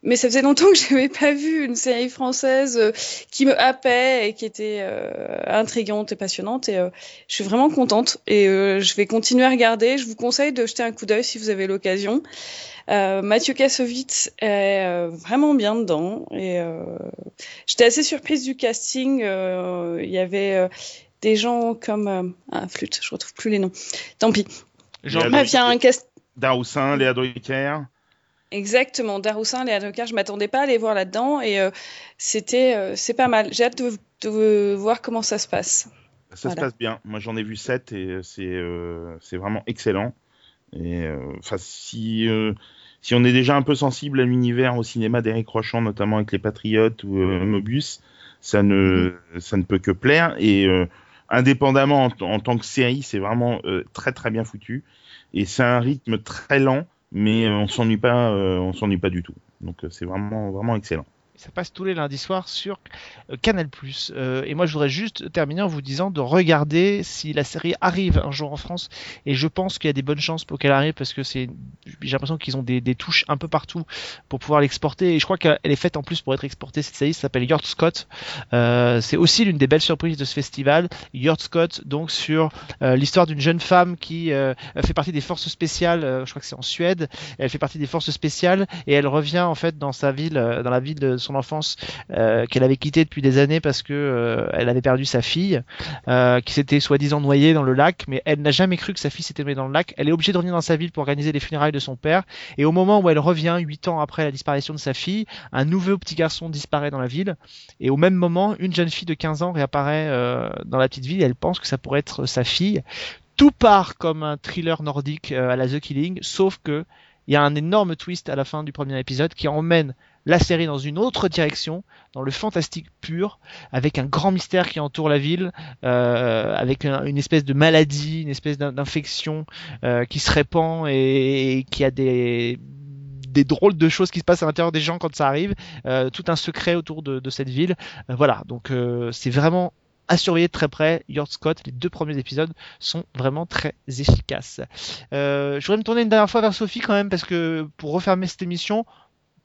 mais ça faisait longtemps que j'avais pas vu une série française euh, qui me happait et qui était euh, intrigante et passionnante et euh, je suis vraiment contente et je vais continuer à regarder. Je vous conseille de jeter un coup d'œil si vous avez l'occasion. Euh, Mathieu Kassovitz est euh, vraiment bien dedans et euh, j'étais assez surprise du casting. Il y avait des gens comme ah, flûte, je retrouve plus les noms. Tant pis. Genre, Bref, il y a un cast Daroussin, Léa Drucker. exactement Daroussin, Léa Drucker. Je m'attendais pas à les voir là-dedans et c'était c'est pas mal. J'ai hâte de, de voir comment ça se passe. Ça Voilà. se passe bien. Moi, j'en ai vu 7 et c'est euh, c'est vraiment excellent. Et euh, enfin, si euh, si on est déjà un peu sensible à l'univers au cinéma d'Éric Rochant, notamment avec Les Patriotes ou euh, Mobius, ça ne ça ne peut que plaire. Et euh, indépendamment en, en tant que série, c'est vraiment euh, très très bien foutu. Et c'est un rythme très lent, mais on s'ennuie pas, euh, on s'ennuie pas du tout. Donc c'est vraiment vraiment excellent. Ça passe tous les lundis soirs sur euh, Canal+. Euh, et moi, je voudrais juste terminer en vous disant de regarder si la série arrive un jour en France. Et je pense qu'il y a des bonnes chances pour qu'elle arrive parce que j'ai l'impression qu'ils ont des, touches un peu partout pour pouvoir l'exporter. Et je crois qu'elle est faite en plus pour être exportée. Cette série s'appelle Yard Scott. Euh, c'est aussi l'une des belles surprises de ce festival. Yard Scott, donc sur l'histoire d'une jeune femme qui fait partie des forces spéciales. je crois que c'est en Suède. Elle fait partie des forces spéciales et elle revient en fait dans sa ville, dans la ville de son enfance euh, qu'elle avait quittée depuis des années parce que euh, elle avait perdu sa fille, euh, qui s'était soi-disant noyée dans le lac, mais elle n'a jamais cru que sa fille s'était noyée dans le lac. Elle est obligée de revenir dans sa ville pour organiser les funérailles de son père. Et au moment où elle revient, huit ans après la disparition de sa fille, un nouveau petit garçon disparaît dans la ville. Et au même moment, une jeune fille de 15 ans réapparaît dans la petite ville. Et elle pense que ça pourrait être sa fille. Tout part comme un thriller nordique à la The Killing, sauf que il y a un énorme twist à la fin du premier épisode qui emmène la série dans une autre direction, dans le fantastique pur, avec un grand mystère qui entoure la ville, euh, avec un- une espèce de maladie, une espèce d'in- d'infection euh, qui se répand et, et qui a des des drôles de choses qui se passent à l'intérieur des gens quand ça arrive, euh, tout un secret autour de, de cette ville. Euh, voilà, donc euh, c'est vraiment à surveiller de très près. Yard Scott, les deux premiers épisodes sont vraiment très efficaces. Euh, je voudrais me tourner une dernière fois vers Sophie quand même parce que pour refermer cette émission,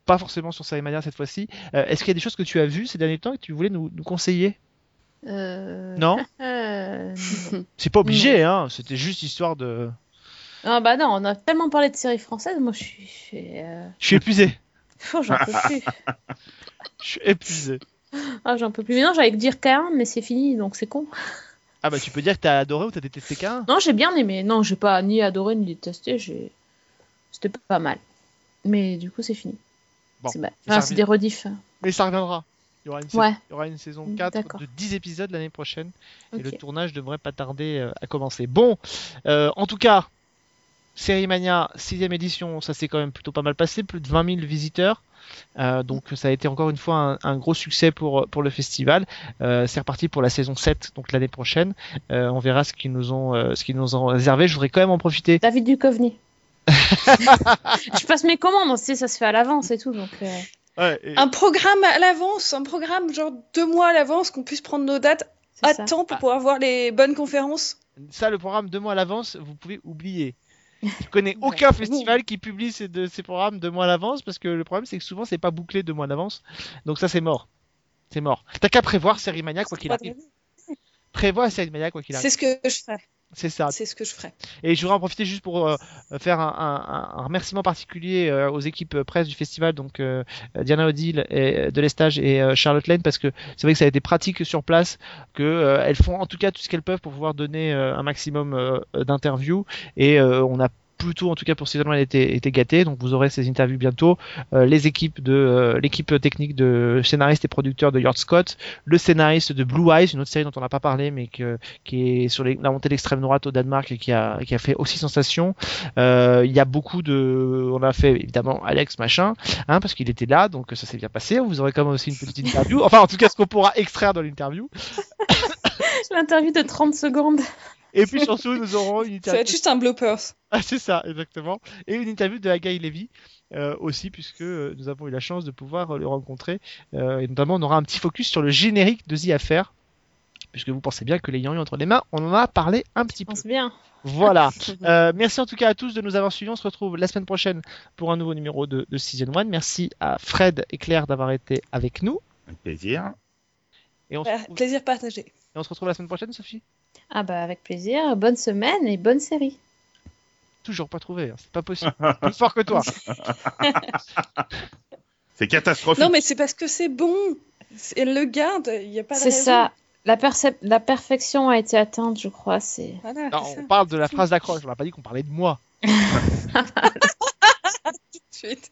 pas forcément sur Série Mania cette fois-ci, euh, est-ce qu'il y a des choses que tu as vues ces derniers temps et que tu voulais nous, nous conseiller? Euh, Non euh, C'est pas obligé, hein. C'était juste histoire de. Ah bah non, on a tellement parlé de séries françaises, moi je suis... je suis, euh, épuisé. oh, j'en peux plus. Je suis épuisé. Ah, j'en peux plus. Mais non, j'allais dire K1, mais c'est fini, donc c'est con. Ah bah tu peux dire que t'as adoré ou t'as détesté qu'un. Non, j'ai bien aimé. Non, j'ai pas ni adoré ni détesté. J'ai... C'était pas mal. Mais du coup, c'est fini. Bon. c'est, enfin, des rediffs. Mais ça reviendra. Il y aura une, sa- Ouais. il y aura une saison Mm, 4 d'accord. de 10 épisodes l'année prochaine. Et le tournage devrait pas tarder euh, à commencer. Bon, euh, en tout cas, Série Mania, 6 édition, ça s'est quand même plutôt pas mal passé. Plus de 20 000 visiteurs. Euh, donc ça a été encore une fois un, un gros succès pour, pour le festival. Euh, c'est reparti pour la saison 7, donc l'année prochaine. Euh, on verra ce qu'ils nous ont, ce qu'ils nous ont réservé. Je voudrais quand même en profiter. David Duchovny. Je passe mes commandes, tu sais, ça se fait à l'avance et tout. Donc, euh, Un programme à l'avance, un programme genre deux mois à l'avance, qu'on puisse prendre nos dates ça. Attends pour pouvoir voir les bonnes conférences. Ça, le programme deux mois à l'avance, vous pouvez oublier. Je connais aucun festival qui publie ces, de- ces programmes deux mois à l'avance parce que le problème c'est que souvent c'est pas bouclé deux mois à l'avance. Donc ça c'est mort. C'est mort. T'as qu'à prévoir Série Mania quoi qu'il arrive. Prévois Série Mania quoi qu'il arrive. C'est ce que je ferai. C'est ça. C'est ce que je ferai. Et je voudrais en profiter juste pour euh, faire un, un- un remerciement particulier euh, aux équipes euh, presse du festival, donc euh, Diana Odile et, de l'Estage et euh, Charlotte Lane, parce que c'est vrai que ça a été pratique sur place, que euh, elles font en tout cas tout ce qu'elles peuvent pour pouvoir donner euh, un maximum euh, d'interviews. Et euh, on a plutôt, en tout cas pour ces années, été, été gâtés. Donc vous aurez ces interviews bientôt. Euh, les équipes de euh, l'équipe technique de scénaristes et producteurs de Yard Scott, le scénariste de Blue Eyes, une autre série dont on n'a pas parlé, mais que, qui est sur la montée d'extrême droite au Danemark et qui a, qui a fait aussi sensation. Euh, Il y a beaucoup de, on a fait évidemment Alex machin, hein, parce qu'il était là, donc ça s'est bien passé. Vous aurez quand même aussi une petite interview. Enfin, en tout cas, ce qu'on pourra extraire dans l'interview. L'interview de 30 secondes. Et puis surtout, nous aurons une Ça va interview. être juste un bloopers. Ah, c'est ça, exactement. Et une interview de Haggai Levy euh, aussi, puisque euh, nous avons eu la chance de pouvoir euh, le rencontrer. Euh, et notamment, on aura un petit focus sur le générique de The Affair. Puisque vous pensez bien que l'ayant eu entre les mains, on en a parlé un petit Je peu. pense bien. Voilà. Euh, merci en tout cas à tous de nous avoir suivis. On se retrouve la semaine prochaine pour un nouveau numéro de, de Season 1. Merci à Fred et Claire d'avoir été avec nous. Avec plaisir. Et on, se retrouve, Plaisir partagé. et on se retrouve la semaine prochaine, Sophie? Ah bah avec plaisir. Bonne semaine et bonne série. Toujours pas trouvé, hein. c'est pas possible. Plus fort que toi. C'est catastrophique. Non, mais c'est parce que c'est bon. Elle le garde. Il n'y a pas de C'est ça. La, percep- la perfection a été atteinte, je crois. C'est Voilà, Non, c'est ça. on parle de la phrase d'accroche, on n'a pas dit qu'on parlait de moi. Tout de suite.